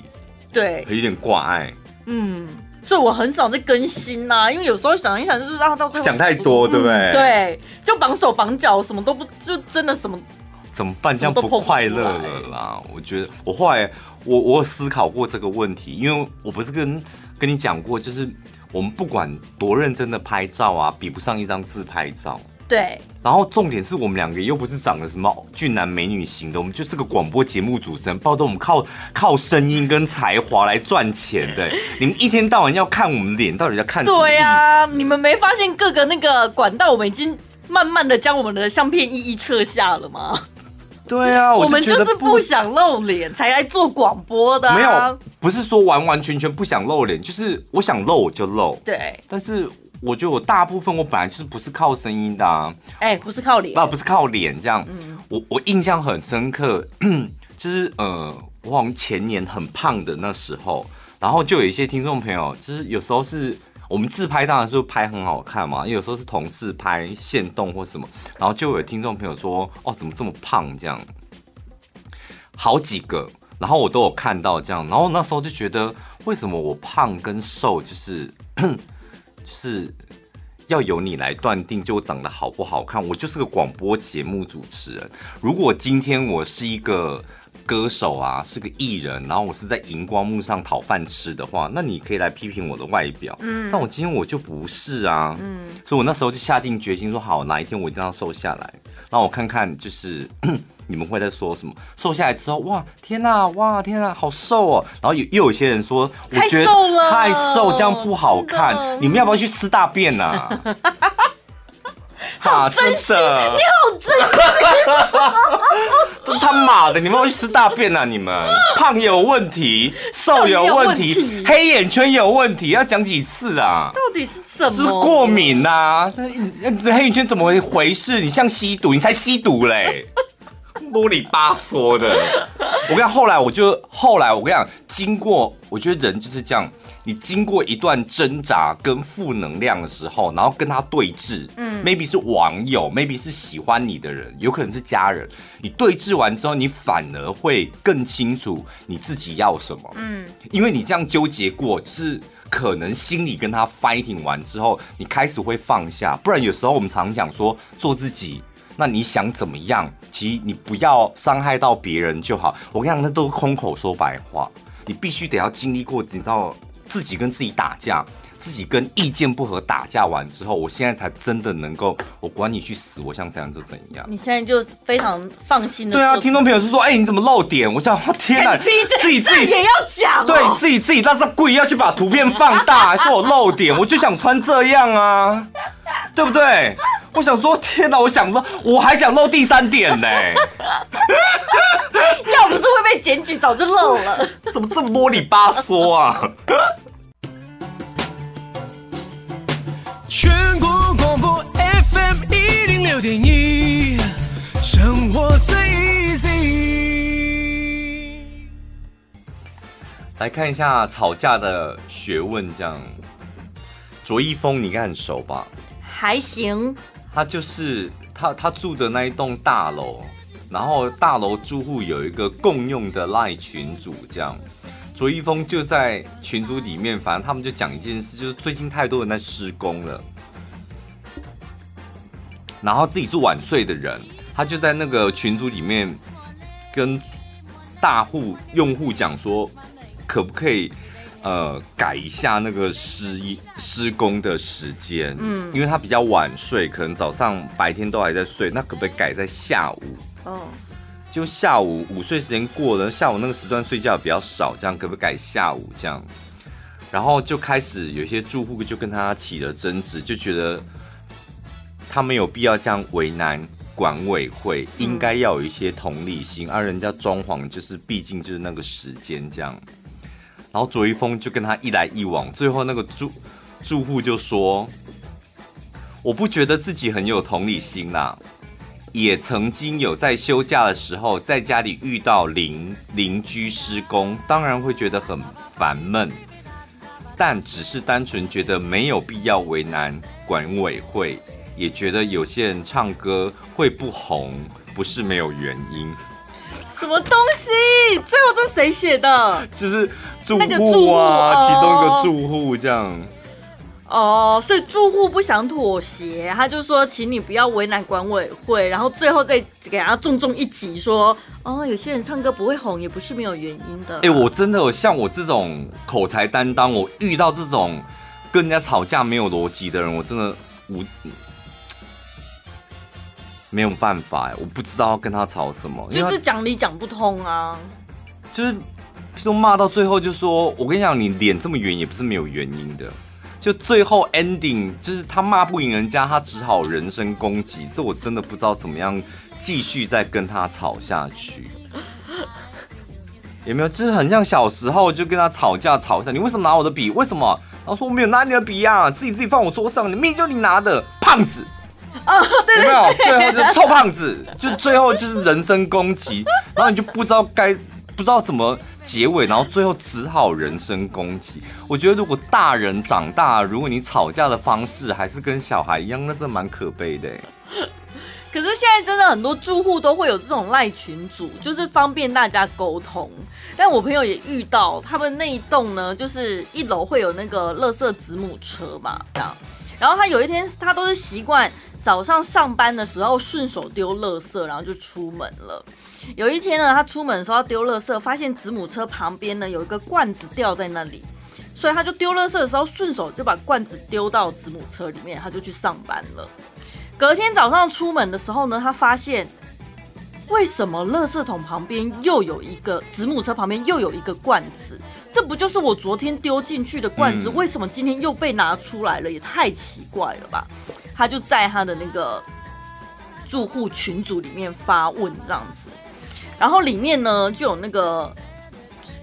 对，有点挂碍，嗯，所以我很少在更新呐、啊，因为有时候想一想，就是啊到最后想太多，对不对？嗯、对，就绑手绑脚，什么都不，就真的什么怎么办？这样不快乐了啦！我觉得我后来我我有思考过这个问题，因为我不是跟跟你讲过，就是我们不管多认真的拍照啊，比不上一张自拍照。对，然后重点是我们两个又不是长得什么俊男美女型的，我们就是个广播节目主持人，抱着我们靠靠声音跟才华来赚钱的。你们一天到晚要看我们脸，到底在看什么？对呀、啊，你们没发现各个那个管道，我们已经慢慢的将我们的相片一一撤下了吗？对啊，我，我们就是不想露脸才来做广播的、啊。没有，不是说完完全全不想露脸，就是我想露我就露。对，但是。我觉得我大部分我本来就是不是靠声音的，啊，哎、欸，不是靠脸，不不是靠脸这样。嗯、我我印象很深刻，就是呃，我好像前年很胖的那时候，然后就有一些听众朋友，就是有时候是我们自拍，当然就拍很好看嘛，因为有时候是同事拍限动或什么，然后就有听众朋友说，哦，怎么这么胖这样？好几个，然后我都有看到这样，然后那时候就觉得，为什么我胖跟瘦就是。是要由你来断定，就长得好不好看。我就是个广播节目主持人。如果今天我是一个歌手啊，是个艺人，然后我是在荧光幕上讨饭吃的话，那你可以来批评我的外表。嗯，但我今天我就不是啊。嗯，所以我那时候就下定决心说，好，哪一天我一定要瘦下来。让我看看，就是。你们会在说什么？瘦下来之后，哇，天哪，哇，天哪，好瘦哦！然后又又有些人说，我觉得太瘦，这样不好看。你们要不要去吃大便呢？好真实，你好真实，真他妈的！你们要去吃大便啊？你们胖 有问题，瘦有问题，黑眼圈有问题，要讲几次啊？到底是怎么？是过敏呐？这黑眼圈怎么回事？你像吸毒，你才吸毒嘞！啰里吧嗦的，我跟你讲，后来我就后来我跟你讲，经过我觉得人就是这样，你经过一段挣扎跟负能量的时候，然后跟他对峙，嗯，maybe 是网友，maybe 是喜欢你的人，有可能是家人，你对峙完之后，你反而会更清楚你自己要什么，嗯，因为你这样纠结过，就是可能心里跟他 fighting 完之后，你开始会放下，不然有时候我们常讲说做自己。那你想怎么样？其实你不要伤害到别人就好。我跟你讲，那都是空口说白话。你必须得要经历过，你知道自己跟自己打架，自己跟意见不合打架完之后，我现在才真的能够，我管你去死，我想怎样就怎样。你现在就非常放心的。对啊，听众朋友是说，哎、欸，你怎么漏点？我想，天哪，自己自己也要讲、哦，对自己自己，但是故意要去把图片放大，还说我漏点？我就想穿这样啊，对不对？我想说，天哪！我想说，我还想漏第三点呢。要不是会被检举，早就漏了。怎么这么啰里吧嗦啊？全国广播 FM 一零六点一，生活最 easy。来看一下吵架的学问，这样。卓一峰，你应该很熟吧？还行。他就是他，他住的那一栋大楼，然后大楼住户有一个共用的赖群组，这样，卓一峰就在群组里面，反正他们就讲一件事，就是最近太多人在施工了，然后自己是晚睡的人，他就在那个群组里面跟大户用户讲说，可不可以？呃，改一下那个施施工的时间，嗯，因为他比较晚睡，可能早上白天都还在睡，那可不可以改在下午？哦，就下午午睡时间过了，下午那个时段睡觉比较少，这样可不可以改下午？这样，然后就开始有些住户就跟他起了争执，就觉得他没有必要这样为难管委会，应该要有一些同理心，而、嗯啊、人家装潢就是毕竟就是那个时间这样。然后卓一峰就跟他一来一往，最后那个住住户就说：“我不觉得自己很有同理心啦，也曾经有在休假的时候在家里遇到邻邻居施工，当然会觉得很烦闷，但只是单纯觉得没有必要为难管委会，也觉得有些人唱歌会不红，不是没有原因。什么东西？最后这是谁写的？就是住那个住户户啊，哦其中一个住户这样。哦，所以住户不想妥协，他就说，请你不要为难管委会，然后最后再给他重重一击，说，哦，有些人唱歌不会红，也不是没有原因的。哎、欸，我真的有像我这种口才担当，我遇到这种跟人家吵架没有逻辑的人，我真的无没有办法哎，我不知道要跟他吵什么，就是讲理讲不通啊，就是说骂到最后就说，我跟你讲，你脸这么圆也不是没有原因的。就最后 ending 就是他骂不赢人家，他只好人身攻击。这我真的不知道怎么样继续再跟他吵下去。有没有？就是很像小时候就跟他吵架，吵一下，你为什么拿我的笔？为什么？然后说我没有拿你的笔呀、啊，是你自己放我桌上，你明明就你拿的，胖子。哦，对对对，有没有？最后就臭胖子，就最后就是人身攻击，然后你就不知道该不知道怎么。结尾，然后最后只好人身攻击。我觉得如果大人长大，如果你吵架的方式还是跟小孩一样，那是蛮可悲的。可是现在真的很多住户都会有这种赖群组，就是方便大家沟通。但我朋友也遇到，他们那一栋呢，就是一楼会有那个垃圾子母车嘛，这样。然后他有一天，他都是习惯早上上班的时候顺手丢垃圾，然后就出门了。有一天呢，他出门的时候要丢垃圾，发现子母车旁边呢有一个罐子掉在那里，所以他就丢垃圾的时候顺手就把罐子丢到子母车里面，他就去上班了。隔天早上出门的时候呢，他发现为什么垃圾桶旁边又有一个子母车旁边又有一个罐子？这不就是我昨天丢进去的罐子？为什么今天又被拿出来了？也太奇怪了吧！他就在他的那个住户群组里面发问这样子。然后里面呢就有那个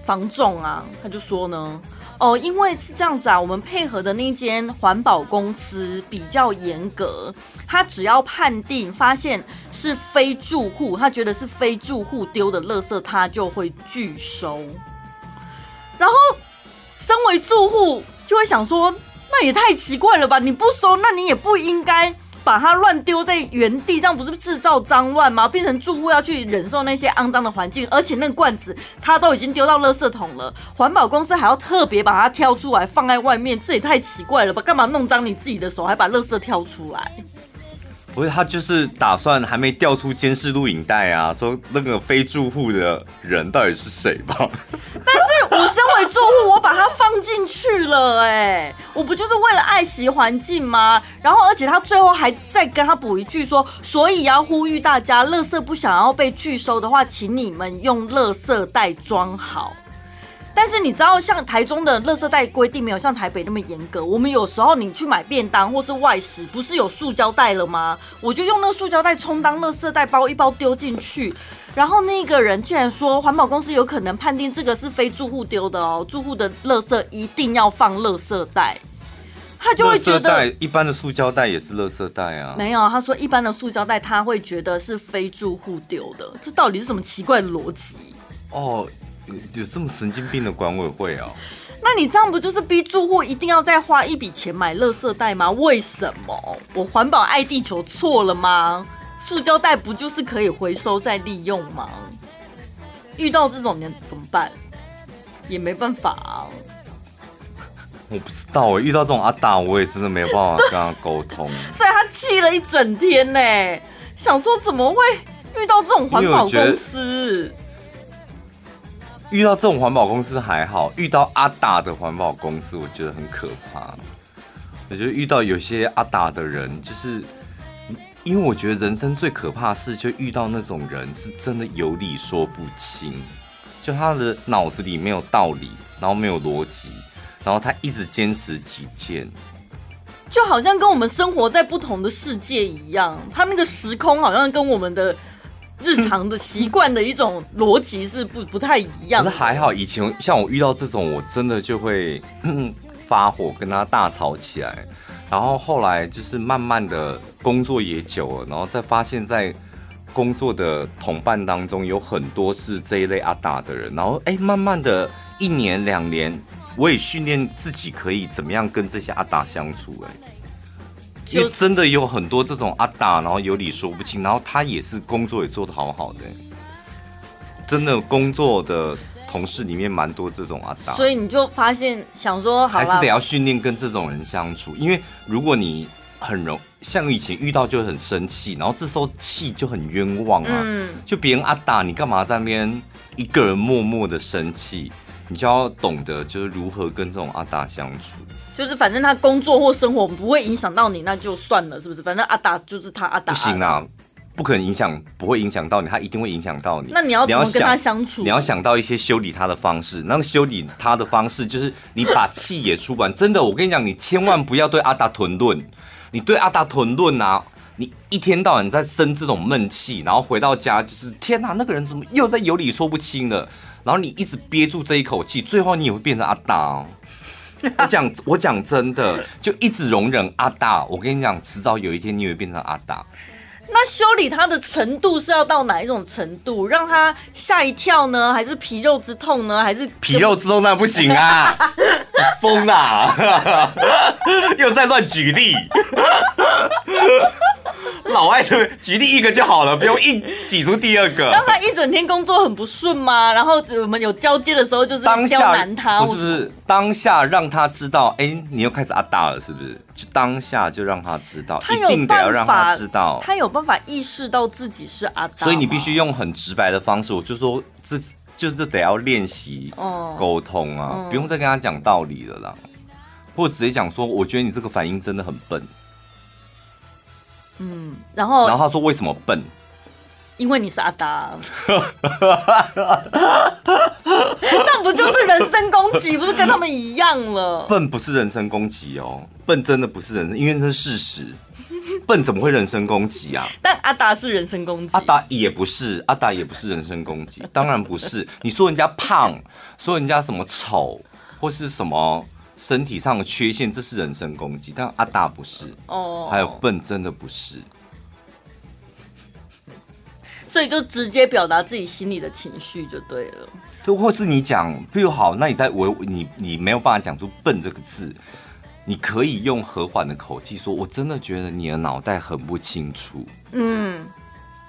房仲啊，他就说呢，哦，因为是这样子啊，我们配合的那间环保公司比较严格，他只要判定发现是非住户，他觉得是非住户丢的垃圾，他就会拒收。然后身为住户就会想说，那也太奇怪了吧？你不收，那你也不应该。把它乱丢在原地，这样不是制造脏乱吗？变成住户要去忍受那些肮脏的环境，而且那个罐子它都已经丢到垃圾桶了，环保公司还要特别把它挑出来放在外面，这也太奇怪了吧？干嘛弄脏你自己的手，还把垃圾挑出来？不是，他就是打算还没调出监视录影带啊，说那个非住户的人到底是谁吧？但是我身为住户，我把它放进去了，哎，我不就是为了爱惜环境吗？然后，而且他最后还再跟他补一句说，所以要呼吁大家，垃圾不想要被拒收的话，请你们用垃圾袋装好。但是你知道，像台中的垃圾袋规定没有像台北那么严格。我们有时候你去买便当或是外食，不是有塑胶袋了吗？我就用那个塑胶袋充当垃圾袋，包一包丢进去。然后那个人居然说，环保公司有可能判定这个是非住户丢的哦，住户的垃圾一定要放垃圾袋。他就会觉得，一般的塑胶袋也是垃圾袋啊。没有，他说一般的塑胶袋他会觉得是非住户丢的，这到底是什么奇怪的逻辑？哦。有这么神经病的管委会啊？那你这样不就是逼住户一定要再花一笔钱买垃圾袋吗？为什么？我环保爱地球错了吗？塑胶袋不就是可以回收再利用吗？遇到这种人怎么办？也没办法啊。我不知道，我遇到这种阿达，我也真的没有办法跟他沟通。所以他气了一整天呢，想说怎么会遇到这种环保公司？遇到这种环保公司还好，遇到阿达的环保公司，我觉得很可怕。我觉得遇到有些阿达的人，就是因为我觉得人生最可怕的事，就遇到那种人是真的有理说不清，就他的脑子里没有道理，然后没有逻辑，然后他一直坚持己见，就好像跟我们生活在不同的世界一样，他那个时空好像跟我们的。日常的习惯的一种逻辑是不 不太一样。可是还好，以前像我遇到这种，我真的就会发火，跟他大吵起来。然后后来就是慢慢的工作也久了，然后再发现，在工作的同伴当中有很多是这一类阿达的人。然后哎，慢慢的一年两年，我也训练自己可以怎么样跟这些阿达相处。哎，因为真的有很多这种阿大，然后有理说不清，然后他也是工作也做得好好的，真的工作的同事里面蛮多这种阿达，所以你就发现想说，好还是得要训练跟这种人相处，因为如果你很容像以前遇到就很生气，然后这时候气就很冤枉啊，嗯，就别人阿达，你干嘛在那边一个人默默的生气？你就要懂得就是如何跟这种阿达相处。就是反正他工作或生活不会影响到你，那就算了，是不是？反正阿达就是他阿达。不行啊，不可能影响，不会影响到你，他一定会影响到你。那你要怎么跟他相处？你要想到一些修理他的方式。那个修理他的方式就是你把气也出完。真的，我跟你讲，你千万不要对阿达屯论。你对阿达屯论啊，你一天到晚在生这种闷气，然后回到家就是天哪，那个人怎么又在有理说不清了？然后你一直憋住这一口气，最后你也会变成阿达哦。我讲，我讲真的，就一直容忍阿大。我跟你讲，迟早有一天你也会变成阿大。那修理他的程度是要到哪一种程度，让他吓一跳呢？还是皮肉之痛呢？还是皮肉之痛那不行啊！疯啦！又在乱举例。老外的举例一个就好了，不用一挤出第二个。让他一整天工作很不顺吗？然后我们有交接的时候，就是刁难他，不是不是当下让他知道，哎、欸，你又开始阿大了，是不是？就当下就让他知道，一定得要让他知道，他有办法意识到自己是阿大，所以你必须用很直白的方式，我就说这就是得要练习沟通啊，嗯、不用再跟他讲道理了啦，或者直接讲说，我觉得你这个反应真的很笨。嗯，然后然后他说为什么笨？因为你是阿达，这样不就是人身攻击？不是跟他们一样了？笨不是人身攻击哦，笨真的不是人，因为那是事实。笨怎么会人身攻击啊？但阿达是人身攻击，阿达也不是，阿达也不是人身攻击，当然不是。你说人家胖，说人家什么丑，或是什么？身体上的缺陷，这是人身攻击，但阿大不是哦，oh. 还有笨真的不是，所以就直接表达自己心里的情绪就对了。对，或是你讲，比如好，那你在我你你没有办法讲出笨这个字，你可以用和缓的口气说，我真的觉得你的脑袋很不清楚，嗯，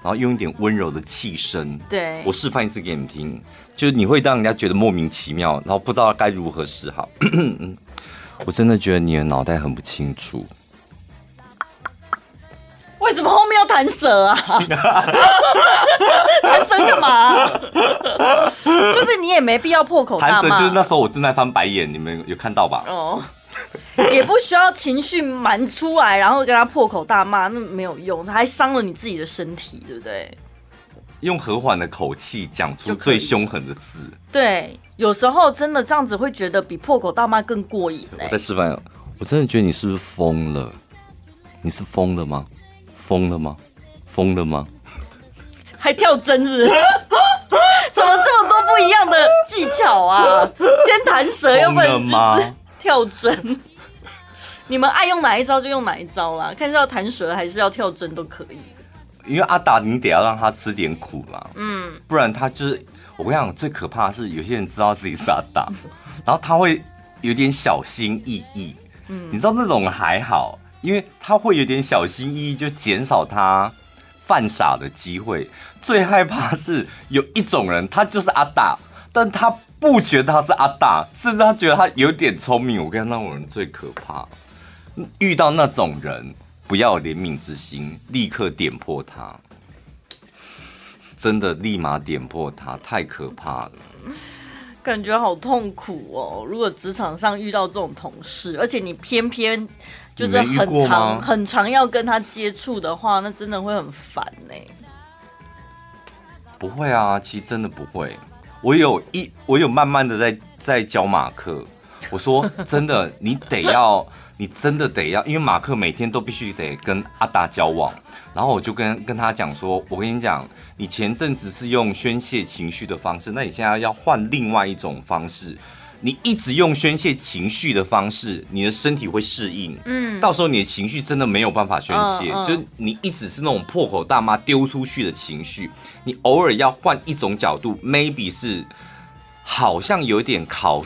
然后用一点温柔的气声，对，我示范一次给你们听。就是你会让人家觉得莫名其妙，然后不知道该如何是好。我真的觉得你的脑袋很不清楚。为什么后面要弹舌啊？弹舌干嘛？就是你也没必要破口大骂。弹舌就是那时候我正在翻白眼，你们有看到吧？哦，也不需要情绪满出来，然后跟他破口大骂，那没有用，他还伤了你自己的身体，对不对？用和缓的口气讲出最凶狠的字，对，有时候真的这样子会觉得比破口大骂更过瘾。我在示范，我真的觉得你是不是疯了？你是疯了吗？疯了吗？疯了吗？还跳针是是？怎么这么多不一样的技巧啊？先弹舌，要不然跳针。你们爱用哪一招就用哪一招啦，看是要弹舌还是要跳针都可以。因为阿达，你得要让他吃点苦嘛，嗯，不然他就是我跟你讲，最可怕的是有些人知道自己是阿达，然后他会有点小心翼翼，嗯，你知道那种还好，因为他会有点小心翼翼，就减少他犯傻的机会。最害怕是有一种人，他就是阿达，但他不觉得他是阿达，甚至他觉得他有点聪明。我跟你讲，那种人最可怕，遇到那种人。不要怜悯之心，立刻点破他，真的立马点破他，太可怕了，感觉好痛苦哦。如果职场上遇到这种同事，而且你偏偏就是很长很长要跟他接触的话，那真的会很烦呢。不会啊，其实真的不会。我有一，我有慢慢的在在教马克，我说 真的，你得要。你真的得要，因为马克每天都必须得跟阿达交往，然后我就跟跟他讲说，我跟你讲，你前阵子是用宣泄情绪的方式，那你现在要换另外一种方式，你一直用宣泄情绪的方式，你的身体会适应，嗯，到时候你的情绪真的没有办法宣泄，嗯嗯、就你一直是那种破口大骂丢出去的情绪，你偶尔要换一种角度，maybe 是好像有点考。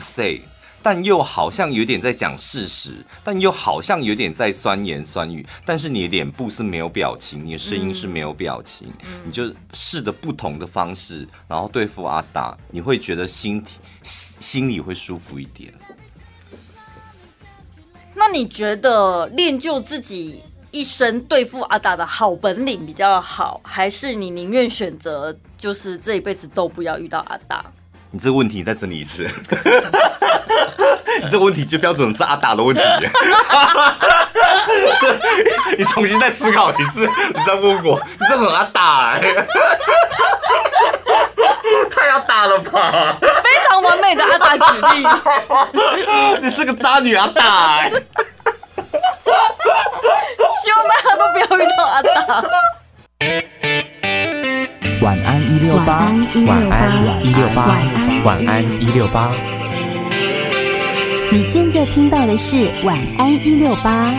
但又好像有点在讲事实，但又好像有点在酸言酸语。但是你的脸部是没有表情，你的声音是没有表情，嗯、你就试着不同的方式，然后对付阿达，你会觉得心心里会舒服一点。那你觉得练就自己一身对付阿达的好本领比较好，还是你宁愿选择就是这一辈子都不要遇到阿达？你这个问题你再整理一次，你这个问题就标准是阿达的问题。你重新再思考一次，你再问我，你这很阿达哎，太阿达了吧？非常完美的阿达举例，你是个渣女阿达哎。希望大家都不要遇到阿达。晚安一六八，晚安一六八，晚安一六八。你现在听到的是晚安一六八。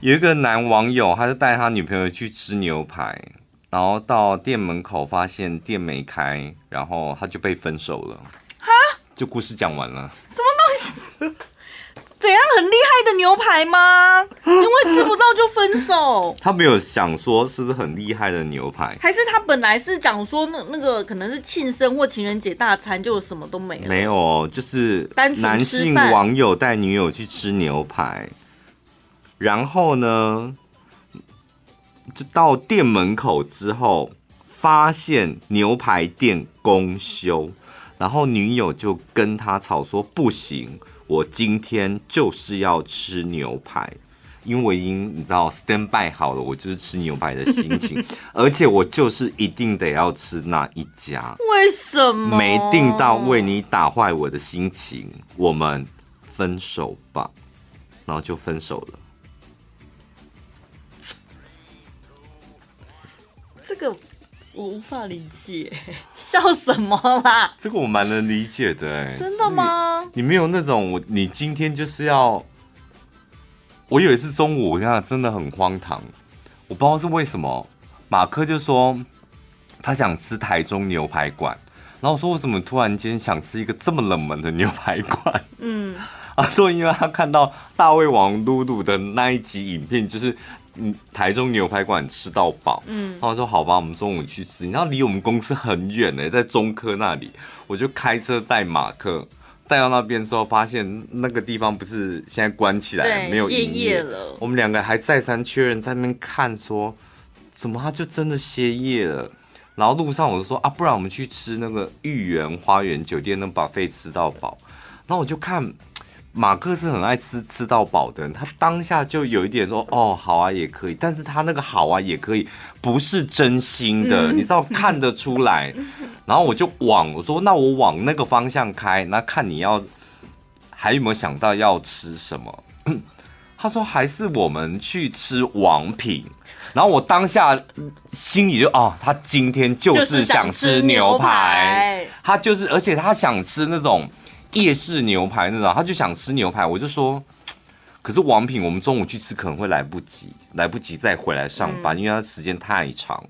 有一个男网友，他就带他女朋友去吃牛排，然后到店门口发现店没开，然后他就被分手了。哈？就故事讲完了。什么东西？怎样很厉害的牛排吗？因为吃不到就分手？他没有想说是不是很厉害的牛排，还是他本来是讲说那那个可能是庆生或情人节大餐，就什么都没了。没有，就是男性网友带女友去吃牛排，然后呢，就到店门口之后，发现牛排店公休，然后女友就跟他吵说不行。我今天就是要吃牛排，因为我已经你知道 stand by 好了，我就是吃牛排的心情，而且我就是一定得要吃那一家。为什么？没订到，为你打坏我的心情，我们分手吧，然后就分手了。这个。我无法理解，笑什么啦？这个我蛮能理解的，哎，真的吗？你没有那种我，你今天就是要……我有一次中午，我讲真的很荒唐，我不知道是为什么，马克就说他想吃台中牛排馆，然后我说我怎么突然间想吃一个这么冷门的牛排馆？嗯，他说因为他看到大胃王露露的那一集影片，就是。嗯，台中牛排馆吃到饱。嗯，然后说好吧，我们中午去吃。你知道离我们公司很远呢，在中科那里，我就开车带马克带到那边之后，发现那个地方不是现在关起来，没有营业了。我们两个还再三确认，在那边看说，怎么他就真的歇业了？然后路上我就说啊，不然我们去吃那个御园花园酒店那 buffet 吃到饱。然后我就看。马克是很爱吃吃到饱的人，他当下就有一点说：“哦，好啊，也可以。”但是他那个好啊，也可以，不是真心的，你知道看得出来。然后我就往我说：“那我往那个方向开，那看你要还有没有想到要吃什么？” 他说：“还是我们去吃王品。”然后我当下心里就哦，他今天就是想吃牛排，他就是，而且他想吃那种。夜市牛排那种，他就想吃牛排，我就说，可是王品我们中午去吃可能会来不及，来不及再回来上班，因为他时间太长。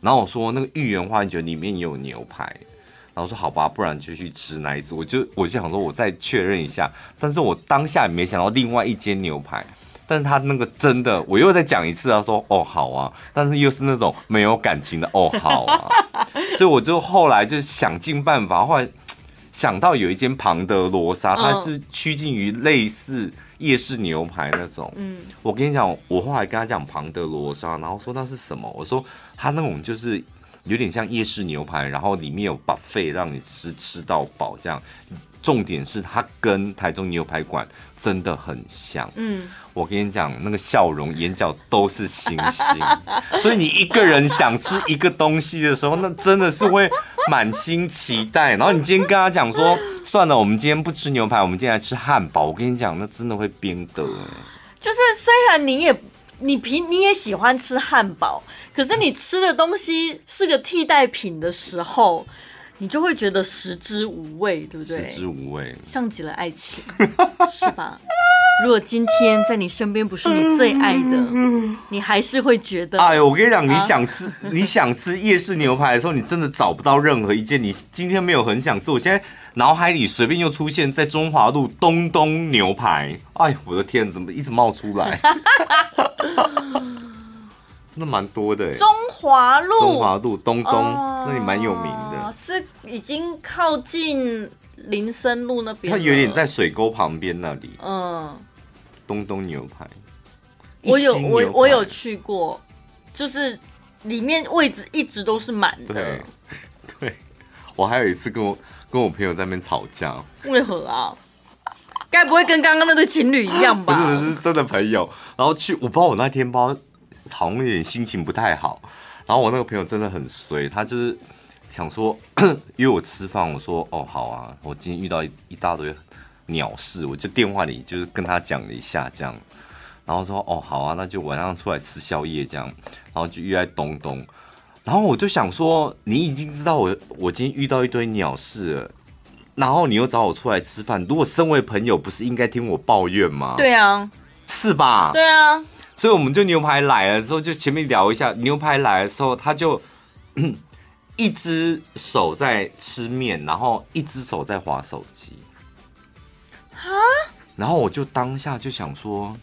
然后我说那个御园花园觉得里面也有牛排，然后说好吧，不然就去吃那一次。我就我就想说我再确认一下，但是我当下也没想到另外一间牛排，但是他那个真的，我又再讲一次，他说哦好啊，但是又是那种没有感情的哦好啊，所以我就后来就想尽办法，后来。想到有一间庞德罗莎，它是趋近于类似夜市牛排那种。嗯，我跟你讲，我后来跟他讲庞德罗莎，然后说那是什么？我说他那种就是有点像夜市牛排，然后里面有 buffet 让你吃吃到饱这样。重点是它跟台中牛排馆真的很像。嗯，我跟你讲，那个笑容、眼角都是星星。所以你一个人想吃一个东西的时候，那真的是会满心期待。然后你今天跟他讲说，算了，我们今天不吃牛排，我们今天来吃汉堡。我跟你讲，那真的会变的。就是虽然你也你平你也喜欢吃汉堡，可是你吃的东西是个替代品的时候。你就会觉得食之无味，对不对？食之无味，像极了爱情，是吧？如果今天在你身边不是你最爱的，你还是会觉得……哎呦，我跟你讲，你想吃、啊、你想吃夜市牛排的时候，你真的找不到任何一件你今天没有很想吃。我现在脑海里随便又出现在中华路东东牛排，哎，我的天，怎么一直冒出来？真的蛮多的。中华路，中华路东东，哦那里蛮有名的。是已经靠近林森路那边，它有点在水沟旁边那里。嗯，东东牛排，我有我我有去过，就是里面位置一直都是满的。对，对，我还有一次跟我跟我朋友在那边吵架，为何啊？该不会跟刚刚那对情侣一样不吧？是不是真的朋友，然后去，我不知道我那天不知道好像有点心情不太好，然后我那个朋友真的很衰，他就是想说 约我吃饭，我说哦好啊，我今天遇到一一大堆鸟事，我就电话里就是跟他讲了一下这样，然后说哦好啊，那就晚上出来吃宵夜这样，然后就约在东东，然后我就想说你已经知道我我今天遇到一堆鸟事了。然后你又找我出来吃饭，如果身为朋友，不是应该听我抱怨吗？对啊，是吧？对啊，所以我们就牛排来了之后，就前面聊一下。牛排来的时候，他就 一只手在吃面，然后一只手在划手机。然后我就当下就想说，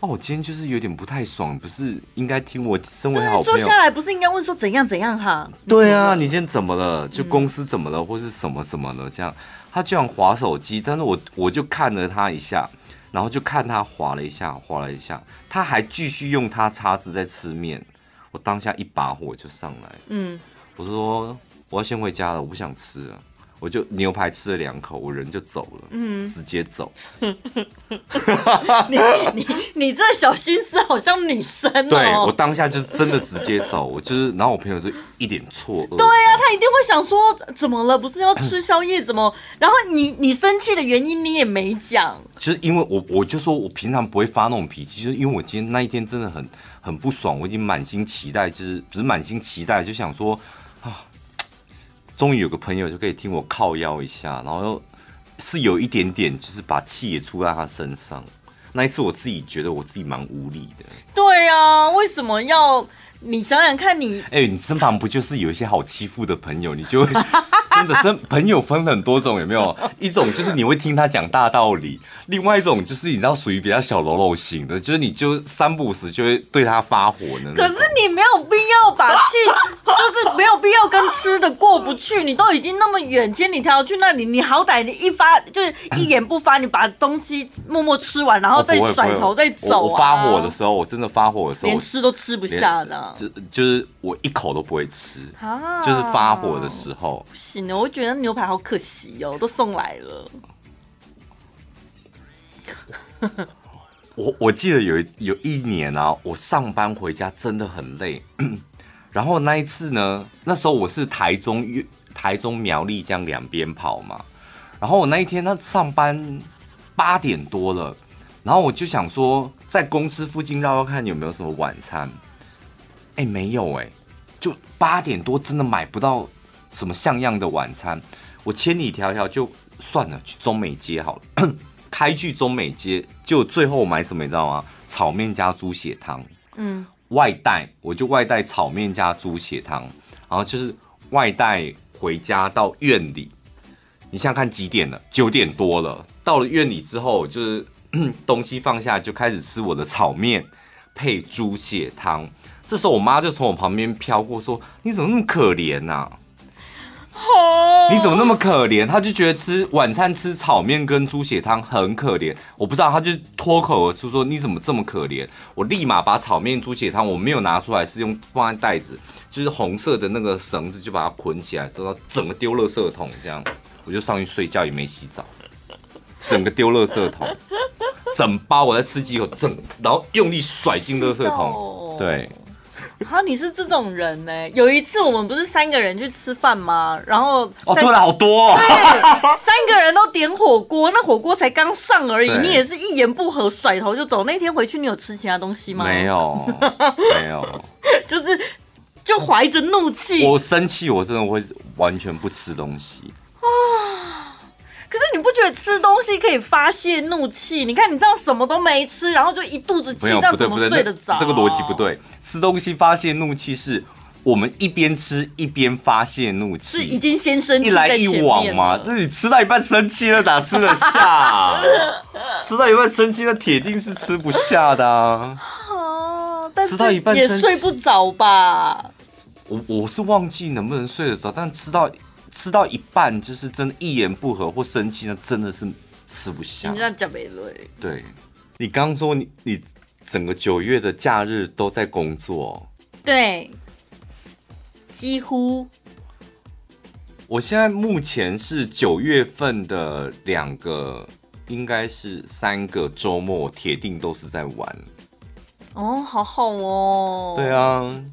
哦，我今天就是有点不太爽，不是应该听我身为好朋友坐下来不是应该问说怎样怎样哈？对啊，你今天怎么了？就公司怎么了，或是什么什么了这样。他居然划手机，但是我我就看了他一下，然后就看他划了一下，划了一下，他还继续用他叉子在吃面。我当下一把火就上来，嗯，我说我要先回家了，我不想吃了。我就牛排吃了两口，我人就走了，嗯，直接走。你你你这小心思好像女生哦。对我当下就真的直接走，我就是，然后我朋友就一脸错愕。对呀、啊，他一定会想说怎么了？不是要吃宵夜怎么？然后你你生气的原因你也没讲，就是因为我我就说我平常不会发那种脾气，就是因为我今天那一天真的很很不爽，我已经满心期待，就是不是满心期待，就想说啊，终于有个朋友就可以听我靠腰一下，然后是有一点点就是把气也出在他身上。那一次我自己觉得我自己蛮无力的。对啊，为什么要？你想想看你，哎、欸，你身旁不就是有一些好欺负的朋友，你就会真的真朋友分很多种，有没有？一种就是你会听他讲大道理，另外一种就是你知道属于比较小喽啰型的，就是你就三不五时就会对他发火呢。可是你没有必要把气，就是没有必要跟吃的过不去。你都已经那么远千里迢迢去那里，你好歹你一发就是一言不发，你把东西默默吃完，然后再甩头再走、啊我。我发火的时候，我真的发火的时候，连吃都吃不下的。就就是我一口都不会吃，啊，就是发火的时候。不行的，我觉得牛排好可惜哦，都送来了。我我记得有有一年啊，我上班回家真的很累，然后那一次呢，那时候我是台中台中苗栗这样两边跑嘛，然后我那一天他上班八点多了，然后我就想说在公司附近绕绕看有没有什么晚餐。哎、欸，没有哎、就八点多，真的买不到什么像样的晚餐。我千里迢迢就算了，去中美街好了。开去中美街，就最后我买什么你知道吗？炒面加猪血汤。嗯，外带我就外带炒面加猪血汤，然后就是外带回家到院里。你想想看几点了？九点多了。到了院里之后，就是 东西放下，就开始吃我的炒面配猪血汤。这时候我妈就从我旁边飘过，说：“你怎么那么可怜呐、啊？你怎么那么可怜？”他就觉得吃晚餐吃炒面跟猪血汤很可怜。我不知道，他就脱口而出说：“你怎么这么可怜？”我立马把炒面、猪血汤我没有拿出来，是用放在袋子，就是红色的那个绳子，就把它捆起来，之后整个丢垃圾桶。这样我就上去睡觉，也没洗澡，整个丢垃圾桶，整包我在吃几口，整然后用力甩进垃圾桶，对。啊，你是这种人呢？有一次我们不是三个人去吃饭吗？然后哦，对了，好多、哦，对，三个人都点火锅，那火锅才刚上而已，你也是一言不合甩头就走。那天回去你有吃其他东西吗？没有，没有，就是就怀着怒气，我生气，我真的会完全不吃东西啊。可是你不觉得吃东西可以发泄怒气？你看你这样什么都没吃，然后就一肚子气，这样怎么睡得着？这个逻辑不对。吃东西发泄怒气是我们一边吃一边发泄怒气是已气，经先生气一来一往嘛。那你吃到一半生气了，哪吃得下、啊？吃到一半生气，那铁定是吃不下的啊！吃到一半也睡不着吧？我我是忘记能不能睡得着，但吃到吃到一半，就是真的一言不合或生气，那真的是吃不下你。这样讲没对，对，你刚刚说你你整个九月的假日都在工作，对，几乎我现在目前是九月份的两个，应该是三个周末，铁定都是在玩。哦，好好哦。对，啊，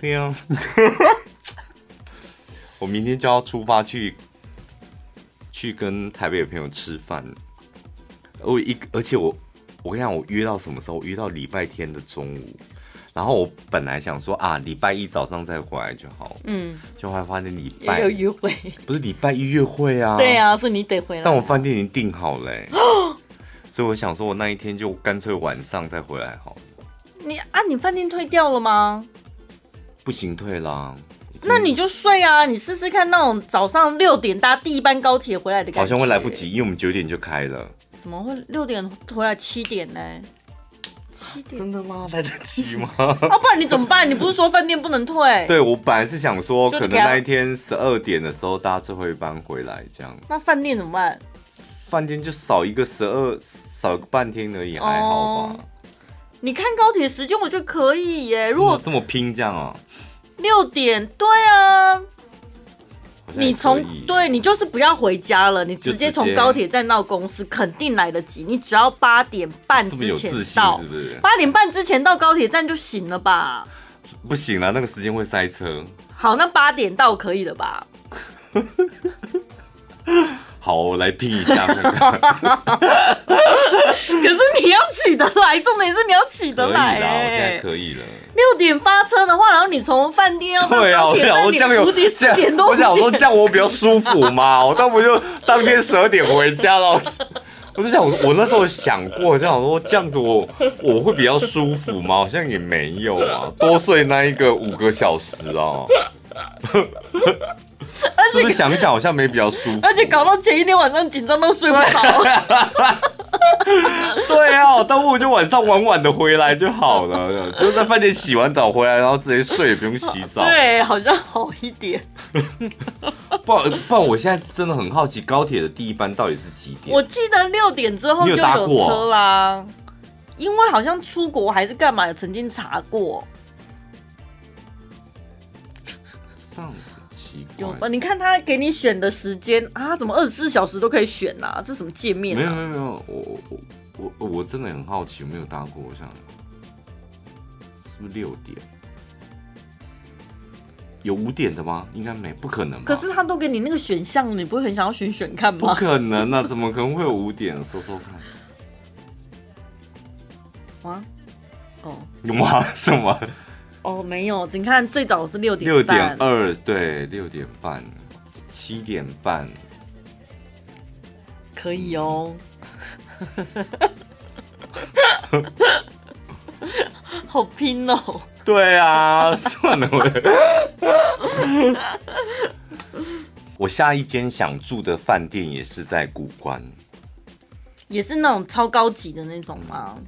对啊，我明天就要出发去去跟台北的朋友吃饭。我一而且我我跟你讲，我约到什么时候？我约到礼拜天的中午。然后我本来想说啊，礼拜一早上再回来就好。嗯，就后来发现礼也拜有约会。不是礼拜一约会啊。对。啊，所以你得回来。但我饭店已经订好了、欸，所以我想说，我那一天就干脆晚上再回来好了。你啊，你饭店退掉了吗？不行，退啦。那你就睡啊，你试试看那种早上六点搭第一班高铁回来的感觉。好像会来不及，因为我们九点就开了。怎么会六点回来七点呢？七点真的吗？来得及吗？啊，不然你怎么办？你不是说饭店不能退？，对我本来是想说，可能那一天十二点的时候搭最后一班回来，这样那饭店怎么办？饭店就少一个十二，少个半天而已，还好吧？你看高铁时间，我觉得可以耶。如果这么拼这样啊？六点，对啊，你从对你就是不要回家了，你直接从高铁站到公司，肯定来得及。你只要八点半之前？到？八点半之前到高铁站就行了吧？不行了，那个时间会塞车。好，那八点到可以了吧？好，我来拼一下看看。可是你要起得来，重点是你要起可以得来啦，我现在哎。可以了。六点发车的话，然后你从饭店要到对啊，我五点四点多，我想说这样我比较舒服嘛，我倒不就当天十二点回家了。我就想，我我那时候想过，就想说这样子我我会比较舒服吗？好像也没有啊，多睡那一个五个小时啊。是不是想想好像没比较舒服？而且搞到前一天晚上紧张到睡不着。对啊，我倒不就晚上晚晚的回来就好了，就在饭店洗完澡回来，然后直接睡，也不用洗澡。对，好像好一点。不然不然，我现在是真的很好奇，高铁的第一班到底是几点？我记得六点之后就有车啦，因为好像出国还是干嘛，有曾经查过。上奇怪有吧？你看他给你选的时间啊，怎么二十四小时都可以选呐、啊？这什么界面啊？没有没有没有，我我我我我真的很好奇，我没有搭过，我想是不是六点？有五点的吗？应该没，不可能吧。可是他都给你那个选项，你不会很想要选选看吗不？可能啊，怎么可能会有五点？说说看，啊？哦 有吗？什么？哦，没有，你看最早是六点六点，二，对，六点半，七点半，可以哦。好拼哦！对啊，算了，我我下一间想住的饭店也是在古关，也是那种超高级的那种吗？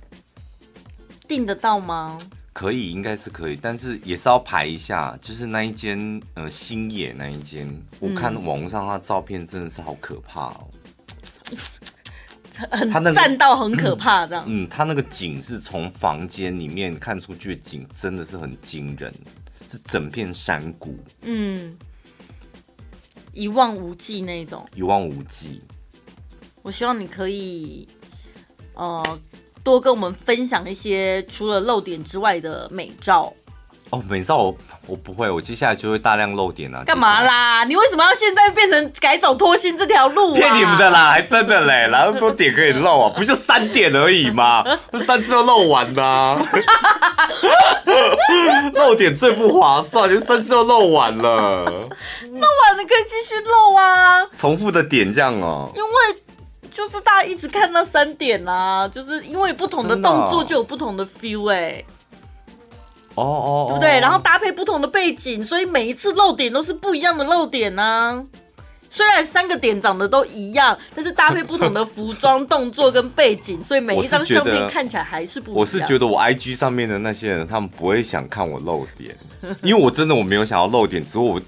订得到吗？可以，应该是可以，但是也是要排一下，就是那一间呃星野那一间，我看网络上他照片真的是好可怕哦。很他那个站到很可怕，这样。嗯，他那个景是从房间里面看出去的景，真的是很惊人，是整片山谷，嗯，一望无际那种。一望无际。我希望你可以，呃，多跟我们分享一些除了露点之外的美照。哦，美照我我不会，我接下来就会大量露点啊。干嘛啦？你为什么要现在变成改走脱星这条路啊？骗你们的啦，还真的嘞，哪那么多点可以露啊？不就三点而已吗？这三次都露完啦、露点最不划算，就三次都露完了，露完了可以继续露啊，重复的点这样哦、因为就是大家一直看那三点啊，就是因为不同的动作就有不同的 feel 哎、哦哦，对不对？然后搭配不同的背景，所以每一次露点都是不一样的露点呢、啊。虽然三个点长得都一样，但是搭配不同的服装、动作跟背景，所以每一张相片看起来还是不一样。我是觉得我 IG 上面的那些人，他们不会想看我露点，因为我真的我没有想要露点，只是我。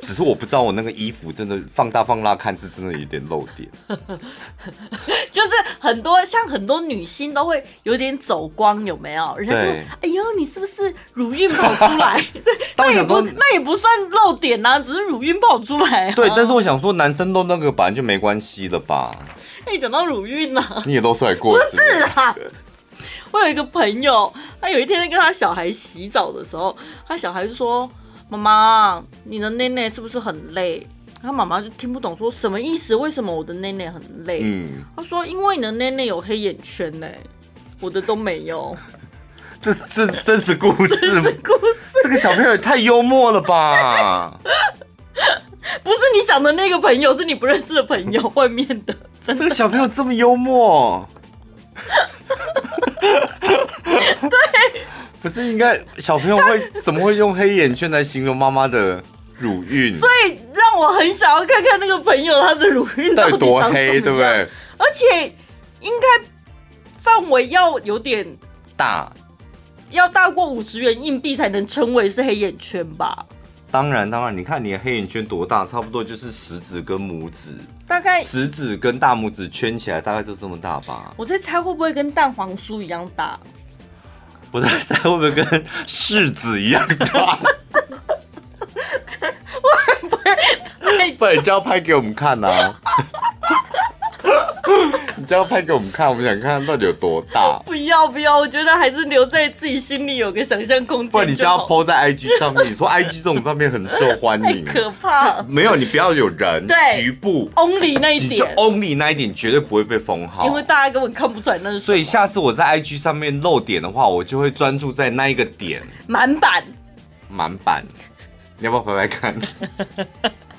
只是我不知道我那个衣服真的放大放大看是真的有点露点，就是很多像很多女星都会有点走光，有没有？人家说：“哎呦，你是不是乳晕跑出来？” 对，那也不那也不算露点呐、啊，只是乳晕跑出来、啊。对，但是我想说，男生都那个本来就没关系了吧？哎，讲到乳晕呢、啊，你也露出来过？不是啦，我有一个朋友，他有一天在跟他小孩洗澡的时候，他小孩就说。妈妈，你的内内是不是很累？他妈妈就听不懂，说什么意思？为什么我的内内很累？嗯，他说因为你的内内有黑眼圈呢，我的都没有。这这真实故事，真实故事，这个小朋友也太幽默了吧？不是你想的那个朋友，是你不认识的朋友，外面的。这个小朋友这么幽默？对。不是应该小朋友会怎么会用黑眼圈来形容妈妈的乳晕？所以让我很想要看看那个朋友他的乳晕到底多黑，对不对？而且应该范围要有点大，要大过五十元硬币才能称为是黑眼圈吧？当然，当然，你看你的黑眼圈多大，差不多就是食指跟拇指，大概食指跟大拇指圈起来大概就这么大吧？我在猜会不会跟蛋黄酥一样大？我在猜会不会跟柿子一样大？我不会？不然你就要拍给我们看呐、啊！你就要拍给我们看，我们想看到底有多大。不要不要，我觉得还是留在自己心里有个想象空间。不然你就要 po 在 IG 上面，你说 IG 这种照片很受欢迎，可怕。没有，你不要有人，对，局部 only 那一点，就 only 那一点绝对不会被封号，因为大家根本看不出来那是。所以下次我在 IG 上面露点的话，我就会专注在那一个点，满版，满版，你要不要拍拍看？